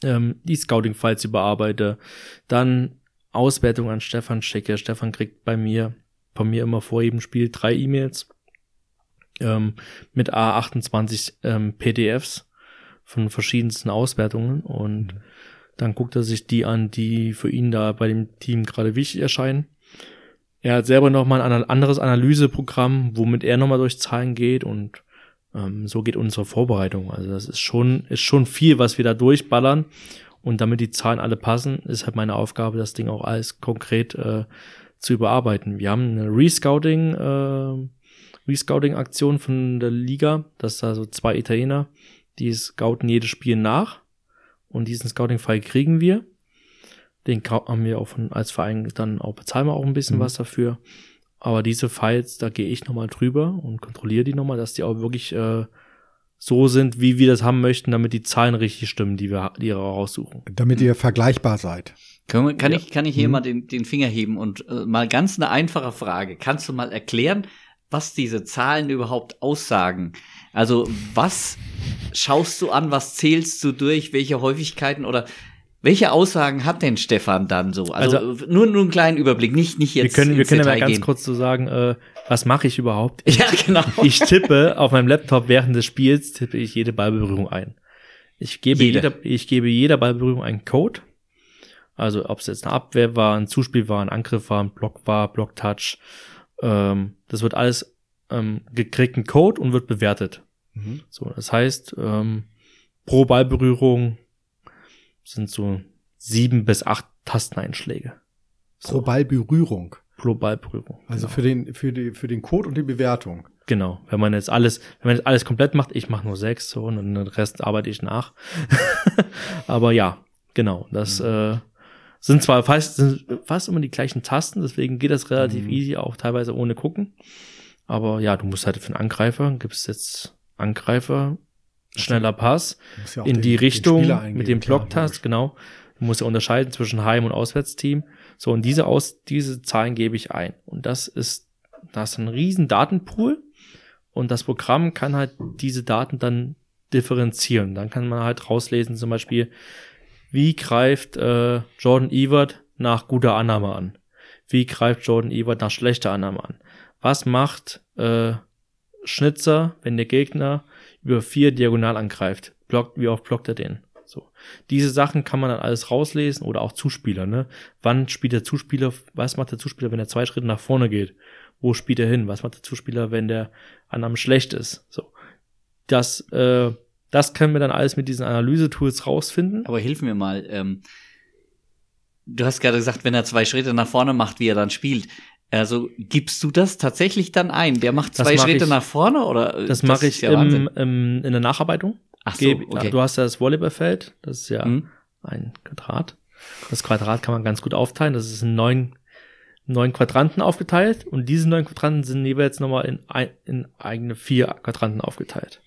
S3: ähm, die Scouting-Files überarbeite, dann Auswertung an Stefan schicke. Stefan kriegt bei mir, von mir immer vor jedem Spiel drei E-Mails ähm, mit A28 ähm, PDFs von verschiedensten Auswertungen und mhm. dann guckt er sich die an, die für ihn da bei dem Team gerade wichtig erscheinen. Er hat selber nochmal ein anderes Analyseprogramm, womit er nochmal durch Zahlen geht und ähm, so geht unsere Vorbereitung. Also das ist schon, ist schon viel, was wir da durchballern. Und damit die Zahlen alle passen, ist halt meine Aufgabe, das Ding auch alles konkret äh, zu überarbeiten. Wir haben eine Rescouting, äh, Rescouting-Aktion von der Liga. Das ist da so zwei Italiener, die scouten jedes Spiel nach. Und diesen Scouting-Fall kriegen wir. Den haben wir auch von, als Verein dann auch bezahlen wir auch ein bisschen mhm. was dafür. Aber diese Files, da gehe ich nochmal drüber und kontrolliere die nochmal, dass die auch wirklich äh, so sind, wie wir das haben möchten, damit die Zahlen richtig stimmen, die wir, die wir raussuchen.
S4: Damit ihr vergleichbar seid.
S1: Kann, kann ja. ich, kann ich hier mhm. mal den, den Finger heben und äh, mal ganz eine einfache Frage. Kannst du mal erklären, was diese Zahlen überhaupt aussagen? Also was schaust du an, was zählst du durch, welche Häufigkeiten oder welche Aussagen hat denn Stefan dann so? Also, also nur, nur einen kleinen Überblick, nicht, nicht jetzt.
S3: Wir können, wir können ja mal ganz gehen. kurz so sagen, äh, was mache ich überhaupt?
S1: Ja, genau. <laughs>
S3: Ich tippe auf meinem Laptop während des Spiels, tippe ich jede Ballberührung ein. Ich gebe, jede. jeder, ich gebe jeder Ballberührung einen Code. Also ob es jetzt eine Abwehr war, ein Zuspiel war, ein Angriff war, ein Block war, Blocktouch. Ähm, das wird alles ähm, gekriegt ein Code und wird bewertet. Mhm. So, das heißt, ähm, pro Ballberührung sind so sieben bis acht Tasteneinschläge.
S4: So. Pro Ballberührung.
S3: Pro Ballberührung.
S4: Also genau. für den, für die, für den Code und die Bewertung.
S3: Genau. Wenn man jetzt alles, wenn man jetzt alles komplett macht, ich mache nur sechs so und den Rest arbeite ich nach. <laughs> Aber ja, Genau, das äh, sind zwar fast, sind fast immer die gleichen Tasten, deswegen geht das relativ
S4: Mhm.
S3: easy, auch teilweise ohne gucken. Aber ja, du musst halt für einen Angreifer, gibt's jetzt Angreifer, schneller Pass,
S4: ja
S3: in die
S4: den
S3: Richtung mit dem
S4: klar,
S3: Blocktast, genau. Du musst ja unterscheiden zwischen Heim- und Auswärtsteam. So, und diese aus, diese Zahlen gebe ich ein. Und das ist, da ist ein riesen Datenpool. Und das Programm kann halt diese Daten dann differenzieren. Dann kann man halt rauslesen, zum Beispiel, wie greift äh, Jordan Evert nach guter Annahme an? Wie greift Jordan Evert nach schlechter Annahme an? Was macht äh, Schnitzer, wenn der Gegner über vier diagonal angreift? Blockt, wie oft blockt er den? So. Diese Sachen kann man dann alles rauslesen oder auch Zuspieler, ne? Wann spielt der Zuspieler, was macht der Zuspieler, wenn er zwei Schritte nach vorne geht? Wo spielt er hin? Was macht der Zuspieler, wenn der Annahme schlecht ist? So. Das, äh, das können wir dann alles mit diesen Analyse-Tools rausfinden.
S1: Aber hilf mir mal. Ähm, du hast gerade gesagt, wenn er zwei Schritte nach vorne macht, wie er dann spielt. Also gibst du das tatsächlich dann ein? Der macht
S3: Das
S1: zwei
S3: mach
S1: Schritte
S3: ich-
S1: nach vorne oder?
S3: Das mache ich
S1: ja
S3: im, im, in der Nacharbeitung.
S1: Ach so,
S3: Gebe-
S1: okay.
S3: Du hast ja das Volleyballfeld, das ist ja
S1: Hm?
S3: ein Quadrat. Das Quadrat kann man ganz gut aufteilen. Das ist in neun, neun Quadranten aufgeteilt und diese neun Quadranten sind jeweils nochmal in, ein, in eigene vier Quadranten aufgeteilt.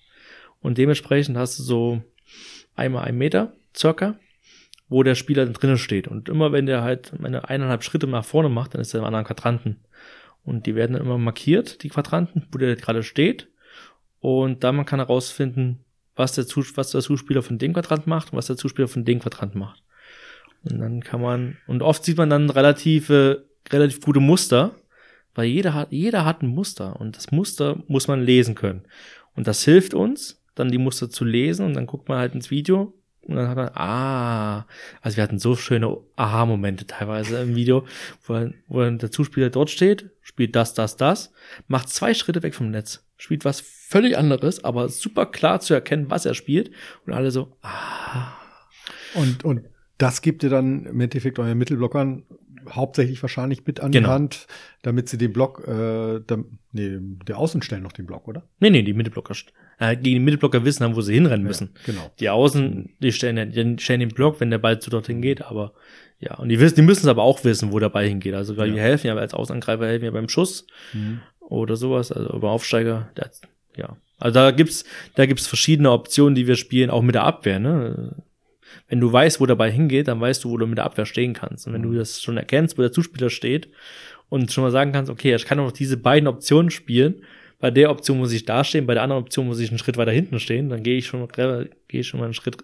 S3: Und dementsprechend hast du so einmal ein Meter circa, wo der Spieler drinnen steht. Und immer wenn der halt meine eineinhalb Schritte nach vorne macht, dann ist er im anderen Quadranten. Und die werden dann immer markiert, die Quadranten, wo der gerade steht. Und dann man kann herausfinden, was der, was der Zuspieler von dem Quadrant macht und was der Zuspieler von dem Quadrant macht. Und dann kann man, und oft sieht man dann relative, relativ gute Muster, weil jeder hat, jeder hat ein Muster und das Muster muss man lesen können. Und das hilft uns, dann die Muster zu lesen und dann guckt man halt ins Video und dann hat man, ah, also wir hatten so schöne Aha-Momente teilweise im Video, wo, dann- wo dann der Zuspieler dort steht, spielt das, das, das, macht zwei Schritte weg vom Netz, spielt was völlig anderes, aber super klar zu erkennen, was er spielt und alle so, ah,
S4: Und, und das gibt ihr dann im Endeffekt euren Mittelblockern hauptsächlich wahrscheinlich mit an
S3: Genau.
S4: die Hand, damit sie den Block, äh, dam- nee, der Außen stellen noch den Block, oder?
S3: nee, nee, die Mittelblocker, äh, gegen die Mittelblocker wissen haben, wo sie hinrennen müssen.
S4: Genau.
S3: Die Außen, die stellen, den- die stellen den Block, wenn der Ball zu dorthin geht, aber ja, und die wissen, die müssen es aber auch wissen, wo der Ball hingeht. Also weil
S4: Ja.
S3: wir helfen ja als Außenangreifer helfen ja beim Schuss
S4: Mhm.
S3: oder sowas, also über Aufsteiger, der, ja. Also da gibt's, da gibt's verschiedene Optionen, die wir spielen, auch mit der Abwehr, ne? Wenn du weißt, wo der Ball hingeht, dann weißt du, wo du mit der Abwehr stehen kannst. Und wenn du das schon erkennst, wo der Zuspieler steht und schon mal sagen kannst, okay, ich kann auch noch diese beiden Optionen spielen, bei der Option muss ich da stehen, bei der anderen Option muss ich einen Schritt weiter hinten stehen, dann gehe ich schon, gehe ich schon mal einen Schritt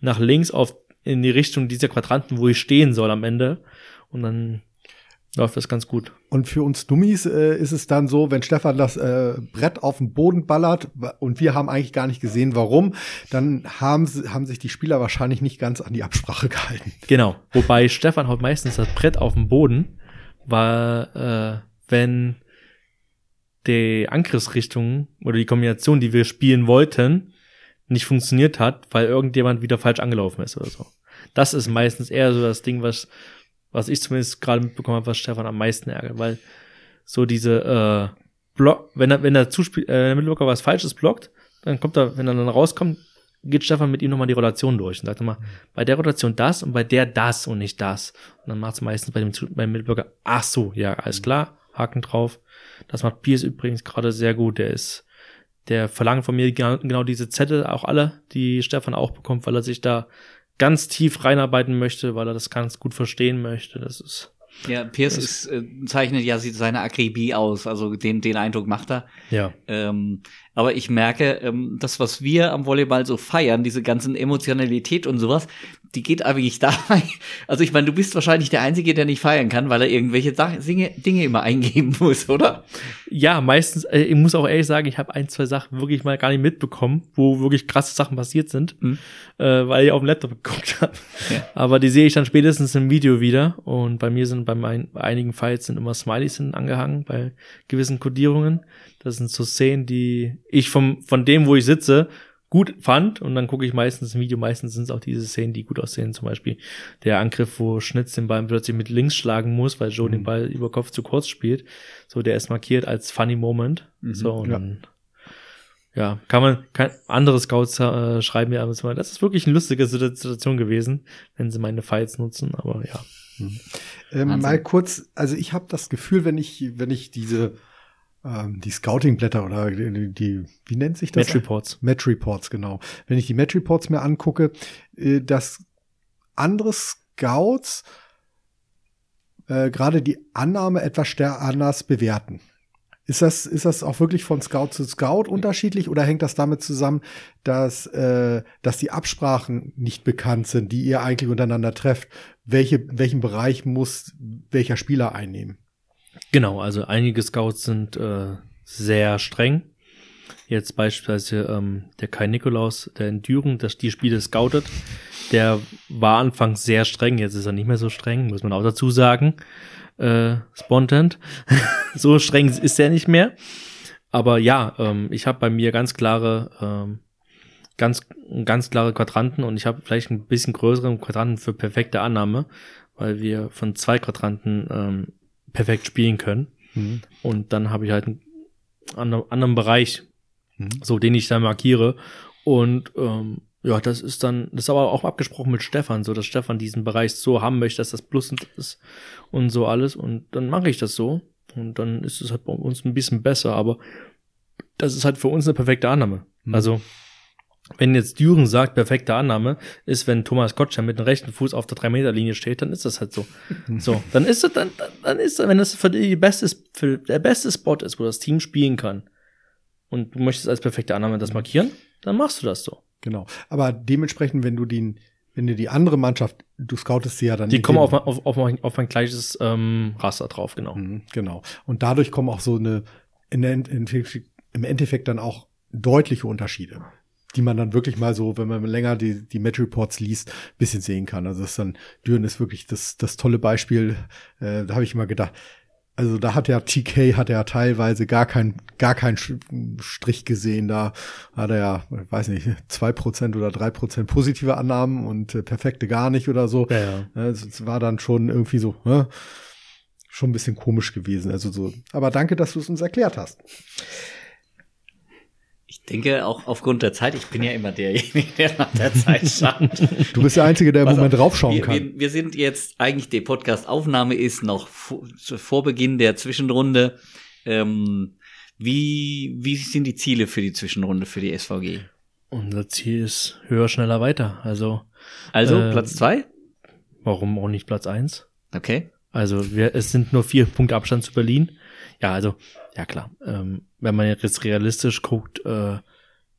S3: nach links auf, in die Richtung dieser Quadranten, wo ich stehen soll am Ende. Und dann läuft das ganz gut.
S4: Und für uns Dummies äh, ist es dann so, wenn Stefan das äh, Brett auf den Boden ballert und wir haben eigentlich gar nicht gesehen, warum, dann haben, haben sich die Spieler wahrscheinlich nicht ganz an die Absprache <laughs> gehalten.
S3: Genau. Wobei Stefan haut meistens das Brett auf den Boden, weil äh, wenn die Angriffsrichtung oder die Kombination, die wir spielen wollten, nicht funktioniert hat, weil irgendjemand wieder falsch angelaufen ist oder so. Das ist meistens eher so das Ding, was, was ich zumindest gerade mitbekommen habe, was Stefan am meisten ärgert, weil so diese äh, Block, wenn er, wenn der Zuspiel, äh, der Mittelblocker was Falsches blockt, dann kommt er, wenn er dann rauskommt, geht Stefan mit ihm nochmal die Rotation durch und sagt immer, bei der Rotation das und bei der das und nicht das. Und dann macht es meistens bei dem, beim Mittelblocker, ach so, ja, alles klar, Haken drauf. Das macht Piers übrigens gerade sehr gut. Der ist, der verlangt von mir genau, diese Zettel, auch alle, die Stefan auch bekommt, weil er sich da ganz tief reinarbeiten möchte, weil er das ganz gut verstehen möchte. Das ist,
S1: Ja, Pierce ist, äh, zeichnet ja seine Akribie aus, also den, den Eindruck macht er.
S3: ja.
S1: Ähm, aber ich merke, ähm, das, was wir am Volleyball so feiern, diese ganzen Emotionalität und sowas, die geht eigentlich <laughs> dabei. Also ich meine, du bist wahrscheinlich der Einzige, der nicht feiern kann, weil er irgendwelche Dinge, Dinge immer eingeben <laughs> muss, oder?
S3: Ja, meistens, äh, ich muss auch ehrlich sagen, ich habe ein, zwei Sachen wirklich mal gar nicht mitbekommen, wo wirklich krasse Sachen passiert sind,
S1: Mhm.
S3: äh, weil ich auf dem Laptop <laughs> geguckt habe.
S1: Ja.
S3: Aber die sehe ich dann spätestens im Video wieder. Und bei mir sind bei, meinen, bei einigen Files sind immer Smileys sind angehangen, bei gewissen Codierungen. Das sind so Szenen, die ich vom, von dem, wo ich sitze, gut fand. Und dann gucke ich meistens im Video, meistens sind es auch diese Szenen, die gut aussehen. Zum Beispiel der Angriff, wo Schnitz den Ball plötzlich mit links schlagen muss, weil Joe den Ball über Kopf zu kurz spielt. So, der ist markiert als Funny Moment. So, und
S4: Ja.
S3: dann, ja, kann man, kann, andere Scouts äh, schreiben mir abends mal, das ist wirklich eine lustige Situation gewesen, wenn sie meine Files nutzen, aber ja.
S4: Ähm,
S1: Wahnsinn.
S4: mal kurz, also ich habe das Gefühl, wenn ich, wenn ich diese ähm, die Scouting-Blätter oder die, die, wie nennt sich das?
S3: Match Reports.
S4: Match Reports, genau. Wenn ich die Match Reports mir angucke, äh, dass andere Scouts äh, gerade die Annahme etwas anders bewerten. Ist das, ist das auch wirklich von Scout zu Scout unterschiedlich oder hängt das damit zusammen, dass, äh, dass die Absprachen nicht bekannt sind, die ihr eigentlich untereinander trefft? Welche, welchen Bereich muss welcher Spieler einnehmen?
S3: Genau, also einige Scouts sind äh, sehr streng. Jetzt beispielsweise ähm, der Kai Nikolaus, der in Düren, das die Spiele scoutet, der war anfangs sehr streng, jetzt ist er nicht mehr so streng, muss man auch dazu sagen. Äh, spontant. <laughs> so streng ist er nicht mehr. Aber ja, ähm, ich habe bei mir ganz klare, ähm, ganz, ganz klare Quadranten und ich habe vielleicht ein bisschen größere Quadranten für perfekte Annahme, weil wir von zwei Quadranten ähm, perfekt spielen können. Und dann habe ich halt einen anderen, anderen Bereich,
S4: Mhm.
S3: so den ich dann markiere. Und ähm, ja, das ist dann, das ist aber auch abgesprochen mit Stefan, so dass Stefan diesen Bereich so haben möchte, dass das Plus ist und so alles. Und dann mache ich das so. Und dann ist es halt bei uns ein bisschen besser, aber das ist halt für uns eine perfekte Annahme.
S4: Mhm.
S3: Also, wenn jetzt Düren sagt, perfekte Annahme, ist, wenn Thomas Gottschalk mit dem rechten Fuß auf der 3-Meter-Linie steht, dann ist das halt so. <laughs> So, dann ist es, dann, dann ist es, wenn das für die beste, für der beste Spot ist, wo das Team spielen kann, und du möchtest als perfekte Annahme das markieren, dann machst du das so.
S4: Genau. Aber dementsprechend, wenn du den, wenn du die andere Mannschaft, du scoutest sie ja dann
S3: Die kommen auf, auf, auf, ein- auf ein gleiches ähm, Raster drauf, genau.
S4: Mhm, Genau. Und dadurch kommen auch so eine, in der, Endeffekt- im Endeffekt dann auch deutliche Unterschiede, die man dann wirklich mal so, wenn man länger die, die Match Reports liest, bisschen sehen kann. Also das ist dann, Düren ist wirklich das, das tolle Beispiel. Äh, da habe ich immer gedacht, also da hat ja TK hat er teilweise gar kein gar keinen Strich gesehen. Da hat er ja, weiß nicht, zwei Prozent oder drei Prozent positive Annahmen und äh, perfekte gar nicht oder so.
S3: Ja, ja.
S4: Es es war dann schon irgendwie so, ne? schon ein bisschen komisch gewesen. Also so. Aber danke, dass du es uns erklärt hast.
S1: Ich denke auch aufgrund der Zeit, ich bin ja immer derjenige, der nach der Zeit schaut.
S4: Du bist der Einzige, der im Moment
S1: auf,
S4: draufschauen kann.
S1: Wir, wir sind jetzt eigentlich, die Podcast-Aufnahme ist noch vor, vor Beginn der Zwischenrunde. Ähm, wie, wie sind die Ziele für die Zwischenrunde für die SVG?
S3: Unser Ziel ist höher, schneller, weiter. Also,
S1: Also
S3: Äh,
S1: Platz zwei?
S3: warum auch nicht Platz eins?
S1: Okay.
S3: Also wir, es sind nur vier Punkte Abstand zu Berlin. Ja, also, ja klar. Ähm, wenn man jetzt realistisch guckt, äh,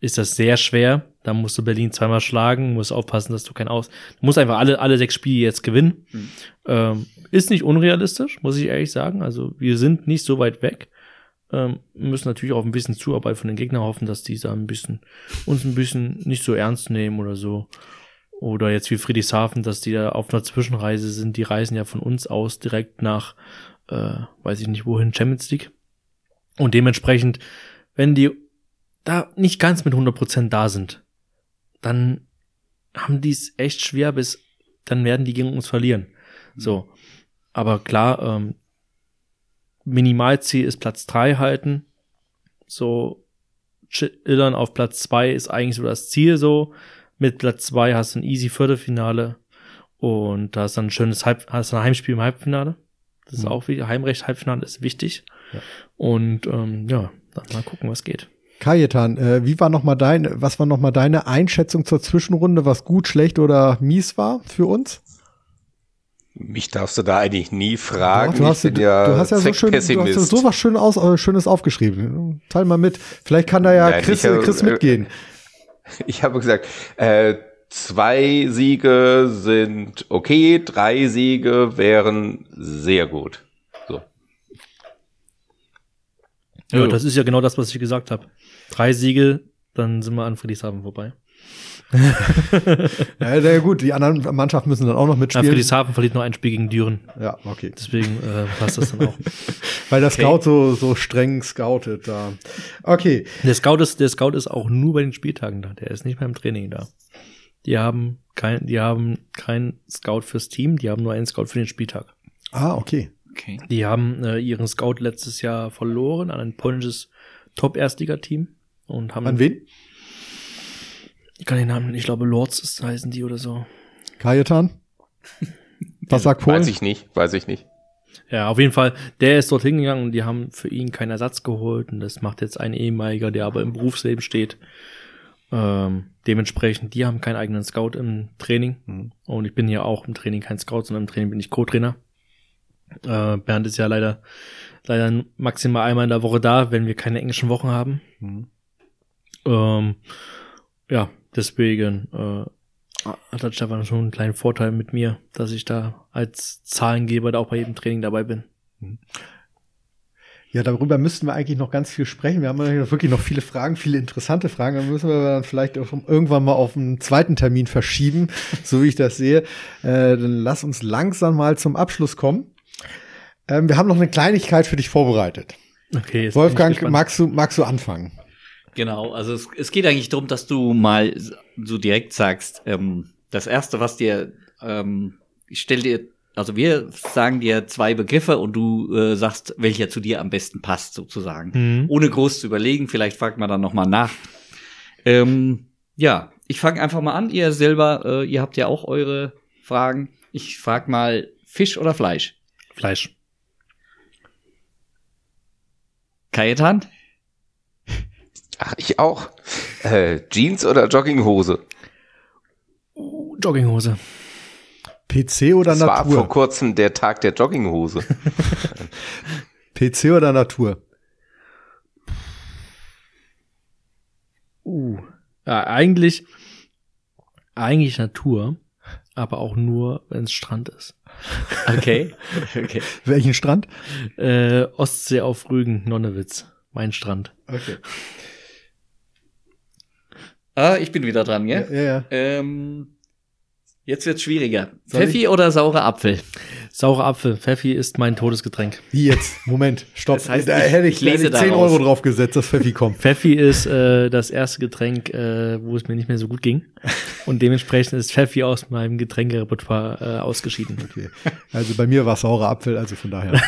S3: ist das sehr schwer. Da musst du Berlin zweimal schlagen, musst aufpassen, dass du kein Aus. Du musst einfach alle, alle sechs Spiele jetzt gewinnen.
S1: Mhm.
S3: Ähm, ist nicht unrealistisch, muss ich ehrlich sagen. Also wir sind nicht so weit weg. Ähm, müssen natürlich auch ein bisschen Zuarbeit von den Gegnern hoffen, dass die da ein bisschen uns ein bisschen nicht so ernst nehmen oder so. Oder jetzt wie Friedrichshafen, dass die da auf einer Zwischenreise sind. Die reisen ja von uns aus direkt nach, äh, weiß ich nicht wohin, Champions League. Und dementsprechend, wenn die da nicht ganz mit 100% da sind, dann haben die es echt schwer, bis dann werden die gegen uns verlieren. So. Aber klar, ähm, Minimalziel ist Platz drei halten. So, chillern auf Platz zwei ist eigentlich so das Ziel so. Mit Platz zwei hast du ein easy Viertelfinale und da hast dann ein schönes Halb, hast ein Heimspiel im Halbfinale. Das ist
S4: Mhm.
S3: auch wichtig. Heimrecht, Halbfinale ist wichtig.
S4: Ja.
S3: Und ähm, ja, dann mal gucken, was geht.
S4: Kajetan, äh, wie war noch mal dein, was war noch mal deine Einschätzung zur Zwischenrunde, was gut, schlecht oder mies war für uns?
S5: Mich darfst du da eigentlich nie fragen.
S4: Doch, du, hast,
S5: ich bin
S4: du,
S5: ja
S4: du hast ja so schön, du hast ja so was schön aus, äh, Schönes aufgeschrieben. Teil mal mit. Vielleicht kann da ja
S5: Nein,
S4: Chris,
S5: hab-
S4: Chris
S5: äh,
S4: mitgehen. <laughs>
S5: Ich habe gesagt, äh, zwei Siege sind okay, drei Siege wären sehr gut. So.
S3: Ja, das ist ja genau das, was ich gesagt habe. Drei Siege, dann sind wir an Friedrichshafen vorbei. <laughs>
S4: Ja, ja, gut, die anderen Mannschaften müssen dann auch noch
S3: Ja,
S4: mitspielen.
S3: Friedrichshafen verliert nur ein Spiel gegen Düren.
S4: Ja, okay.
S3: Deswegen äh, passt das dann auch. <laughs>
S4: Weil der
S1: Okay.
S4: Scout so, so streng scoutet da. Okay.
S3: Der Scout ist, der Scout ist auch nur bei den Spieltagen da. Der ist nicht beim Training da. Die haben kein, die haben keinen Scout fürs Team, die haben nur einen Scout für den Spieltag.
S4: Ah, okay.
S1: Okay.
S3: Die haben äh, ihren Scout letztes Jahr verloren an ein polnisches Top-Erstligateam. und haben.
S4: An wen?
S3: Ich kann den Namen, ich glaube Lords ist, heißen die oder so.
S4: Kajetan? <laughs> Was sagt Polen?
S5: Weiß ich nicht, weiß ich nicht.
S3: Ja, auf jeden Fall, der ist dort hingegangen und die haben für ihn keinen Ersatz geholt und das macht jetzt ein ehemaliger, der aber im Berufsleben steht. Ähm, dementsprechend, die haben keinen eigenen Scout im Training
S4: Mhm.
S3: und ich bin hier auch im Training kein Scout, sondern im Training bin ich Co-Trainer. Äh, Bernd ist ja leider, leider maximal einmal in der Woche da, wenn wir keine englischen Wochen haben.
S4: Mhm.
S3: Ähm, ja, deswegen äh, hat der Stefan schon einen kleinen Vorteil mit mir, dass ich da als Zahlengeber da auch bei jedem Training dabei bin.
S4: Ja, darüber müssten wir eigentlich noch ganz viel sprechen. Wir haben ja wirklich noch viele Fragen, viele interessante Fragen. Dann müssen wir dann vielleicht auch irgendwann mal auf einen zweiten Termin verschieben, <laughs> so wie ich das sehe. Äh, dann lass uns langsam mal zum Abschluss kommen. Ähm, wir haben noch eine Kleinigkeit für dich vorbereitet.
S3: Okay,
S4: Wolfgang, magst du, magst du anfangen?
S1: Genau, also es, es geht eigentlich darum, dass du mal so direkt sagst, ähm, das erste, was dir, ähm, ich stell dir, also wir sagen dir zwei Begriffe und du äh, sagst, welcher zu dir am besten passt, sozusagen.
S3: Mhm.
S1: Ohne groß zu überlegen, vielleicht fragt man dann noch mal nach. Ähm, ja, ich fange einfach mal an. Ihr selber, äh, ihr habt ja auch eure Fragen. Ich frag mal Fisch oder Fleisch?
S3: Fleisch.
S1: Kajetan?
S5: Ach, ich auch. Äh, Jeans oder Jogginghose?
S3: Uh, Jogginghose.
S4: PC oder
S5: Das war vor
S4: Natur?
S5: kurzem der Tag der Jogginghose. <laughs>
S4: PC oder Natur?
S3: Uh. Ja, eigentlich, eigentlich Natur, aber auch nur, wenn es Strand ist. <laughs>
S1: Okay. <laughs> okay.
S4: Welchen Strand?
S3: Äh, Ostsee auf Rügen, Nonnewitz. Mein Strand.
S4: Okay.
S1: Ah, ich bin wieder dran,
S4: Ja,
S1: gell?
S4: ja, ja.
S1: Ähm, jetzt wird's schwieriger.
S4: Soll
S1: Pfeffi oder saurer Apfel?
S3: Saurer Apfel. Pfeffi ist mein Todesgetränk.
S4: Wie jetzt? Moment, stopp.
S1: Das heißt,
S4: da
S1: ich-
S4: hätte ich,
S1: lese
S4: da hätte ich 10
S1: daraus.
S4: Euro drauf gesetzt, dass Pfeffi kommt.
S3: Pfeffi ist äh, das erste Getränk, äh, wo es mir nicht mehr so gut ging. Und dementsprechend ist Pfeffi aus meinem Getränkerepertoire äh, ausgeschieden.
S4: Okay. Also bei mir war saurer Apfel, also von daher.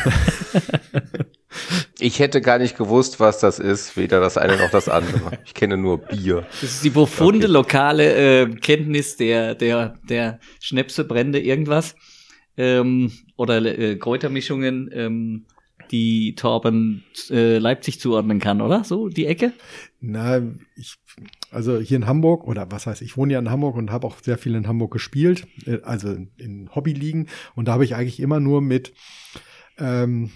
S5: Ich hätte gar nicht gewusst, was das ist, weder das eine noch das andere. Ich kenne nur Bier.
S1: Das ist die profunde
S5: Okay.
S1: lokale äh, Kenntnis der, der, der Schnäpse, Brände, irgendwas. Ähm, oder äh, Kräutermischungen, ähm, die Torben äh, Leipzig zuordnen kann, oder? So, die Ecke?
S4: Na, ich, also hier in Hamburg, oder was heißt, ich wohne ja in Hamburg und habe auch sehr viel in Hamburg gespielt, äh, also in Hobbyligen. Und da habe ich eigentlich immer nur mit ähm,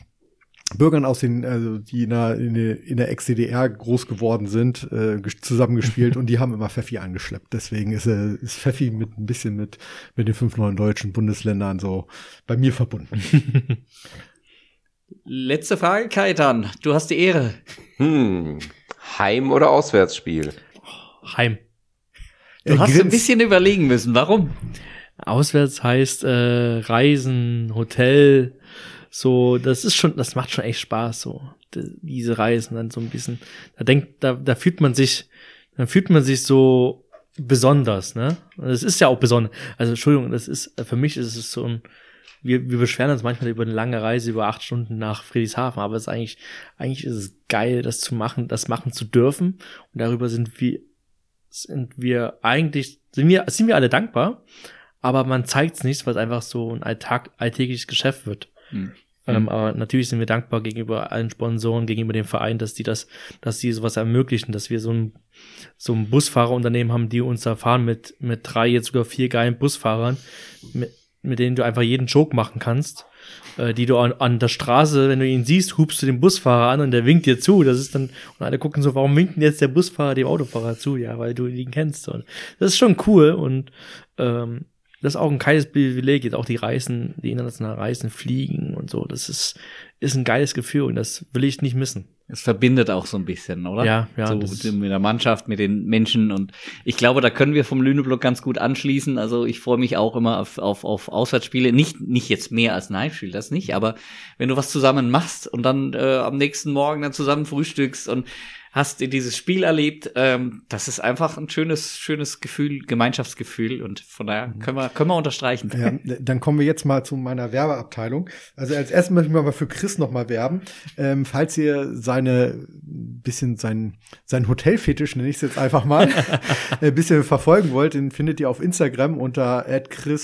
S4: Bürgern aus den, also die in der, in der, in der Ex-DDR groß geworden sind, äh, ges- zusammengespielt und die haben immer Pfeffi angeschleppt. Deswegen ist, äh, ist Pfeffi mit ein bisschen mit, mit den fünf neuen deutschen Bundesländern so bei mir verbunden. <laughs>
S1: Letzte Frage, Kaitan. Du hast die Ehre.
S5: Hm. Heim- oder Auswärtsspiel?
S3: Heim.
S1: Du
S4: Er
S1: hast ein
S4: grinst.
S1: bisschen überlegen müssen. Warum?
S3: Auswärts heißt äh, Reisen, Hotel, so, das ist schon, das macht schon echt Spaß, so, diese Reisen dann so ein bisschen. Da denkt, da, da fühlt man sich, dann fühlt man sich so besonders, ne? Und es ist ja auch besonders. Also, Entschuldigung, das ist, für mich ist es so ein, wir, wir beschweren uns manchmal über eine lange Reise über acht Stunden nach Friedrichshafen, aber es ist eigentlich, eigentlich ist es geil, das zu machen, das machen zu dürfen. Und darüber sind wir, sind wir eigentlich, sind wir, sind wir alle dankbar, aber man zeigt es nicht, weil es einfach so ein Alltag, alltägliches Geschäft wird.
S1: Hm.
S3: Ähm, aber natürlich sind wir dankbar gegenüber allen Sponsoren, gegenüber dem Verein, dass die das, dass die sowas ermöglichen, dass wir so ein, so ein Busfahrerunternehmen haben, die uns da fahren mit, mit drei, jetzt sogar vier geilen Busfahrern, mit, mit denen du einfach jeden Joke machen kannst, äh, die du an, an der Straße, wenn du ihn siehst, hubst du den Busfahrer an und der winkt dir zu. Das ist dann, und alle gucken so, warum winkt denn jetzt der Busfahrer dem Autofahrer zu? Ja, weil du ihn kennst. Und das ist schon cool und ähm, das ist auch ein geiles Privileg, jetzt auch die Reisen, die internationalen Reisen, Fliegen und so. Das ist, ist ein geiles Gefühl und das will ich nicht missen.
S1: Es verbindet auch so ein bisschen, oder?
S3: Ja, ja,
S1: So mit der Mannschaft, mit den Menschen und ich glaube, da können wir vom Lüneblock ganz gut anschließen. Also ich freue mich auch immer auf, auf, auf Auswärtsspiele. Nicht, nicht jetzt mehr als ein Heimspiel, das nicht, aber wenn du was zusammen machst und dann äh, am nächsten Morgen dann zusammen frühstückst und hast dir dieses Spiel erlebt. Ähm, das ist einfach ein schönes, schönes Gefühl, Gemeinschaftsgefühl und von daher
S4: Mhm.
S1: können wir, können wir unterstreichen.
S4: Ja, dann kommen wir jetzt mal zu meiner Werbeabteilung. Also als erstes möchte ich mal für Chris noch mal werben. Ähm, falls ihr seine bisschen sein sein Hotelfetisch nenne ich es jetzt einfach mal <laughs> ein bisschen verfolgen wollt, den findet ihr auf Instagram unter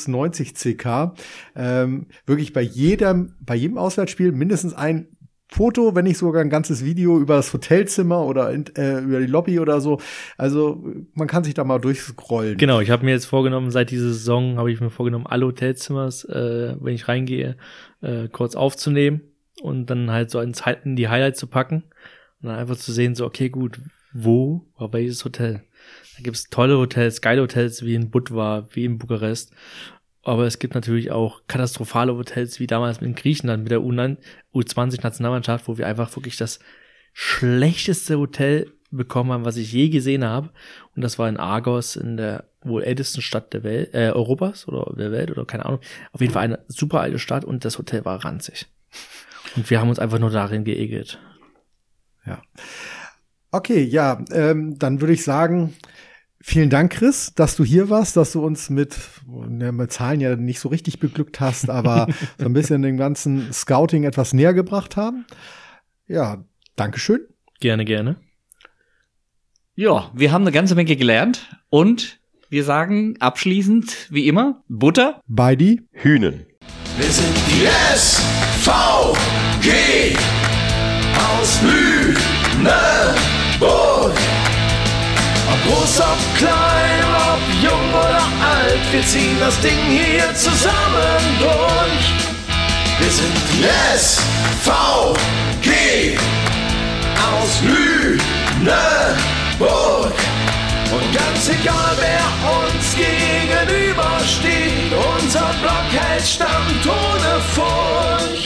S4: @chris90ck. Ähm, wirklich bei jedem bei jedem Auswärtsspiel mindestens ein Foto, wenn nicht sogar ein ganzes Video über das Hotelzimmer oder in, äh, über die Lobby oder so. Also man kann sich da mal durchscrollen.
S3: Genau, ich habe mir jetzt vorgenommen, seit dieser Saison habe ich mir vorgenommen, alle Hotelzimmers, äh, wenn ich reingehe, äh, kurz aufzunehmen und dann halt so in die Highlights zu packen und dann einfach zu sehen, so, okay, gut, wo war welches Hotel? Da gibt's tolle Hotels, geile Hotels wie in Budva, wie in Bukarest. Aber es gibt natürlich auch katastrophale Hotels, wie damals in Griechenland mit der U20-Nationalmannschaft, wo wir einfach wirklich das schlechteste Hotel bekommen haben, was ich je gesehen habe. Und das war in Argos, in der wohl ältesten Stadt der Welt, äh, Europas oder der Welt oder keine Ahnung. Auf jeden Fall eine super alte Stadt und das Hotel war ranzig. Und wir haben uns einfach nur darin geekelt.
S4: Ja. Okay, ja, ähm, dann würde ich sagen, vielen Dank, Chris, dass du hier warst, dass du uns mit, ja, mit Zahlen ja nicht so richtig beglückt hast, aber so ein bisschen den ganzen Scouting etwas näher gebracht haben. Ja, Dankeschön.
S3: Gerne, gerne.
S1: Ja, wir haben eine ganze Menge gelernt und wir sagen abschließend, wie immer, Butter.
S4: Bei die.
S5: Hühnen.
S6: Wir sind die SVG aus Lüneburg. Ob groß, ob klein, ob jung oder alt, wir ziehen das Ding hier zusammen durch. Wir sind SVG aus Lüneburg. Und ganz egal, wer uns gegenübersteht, unser Block hält Stand ohne Furcht.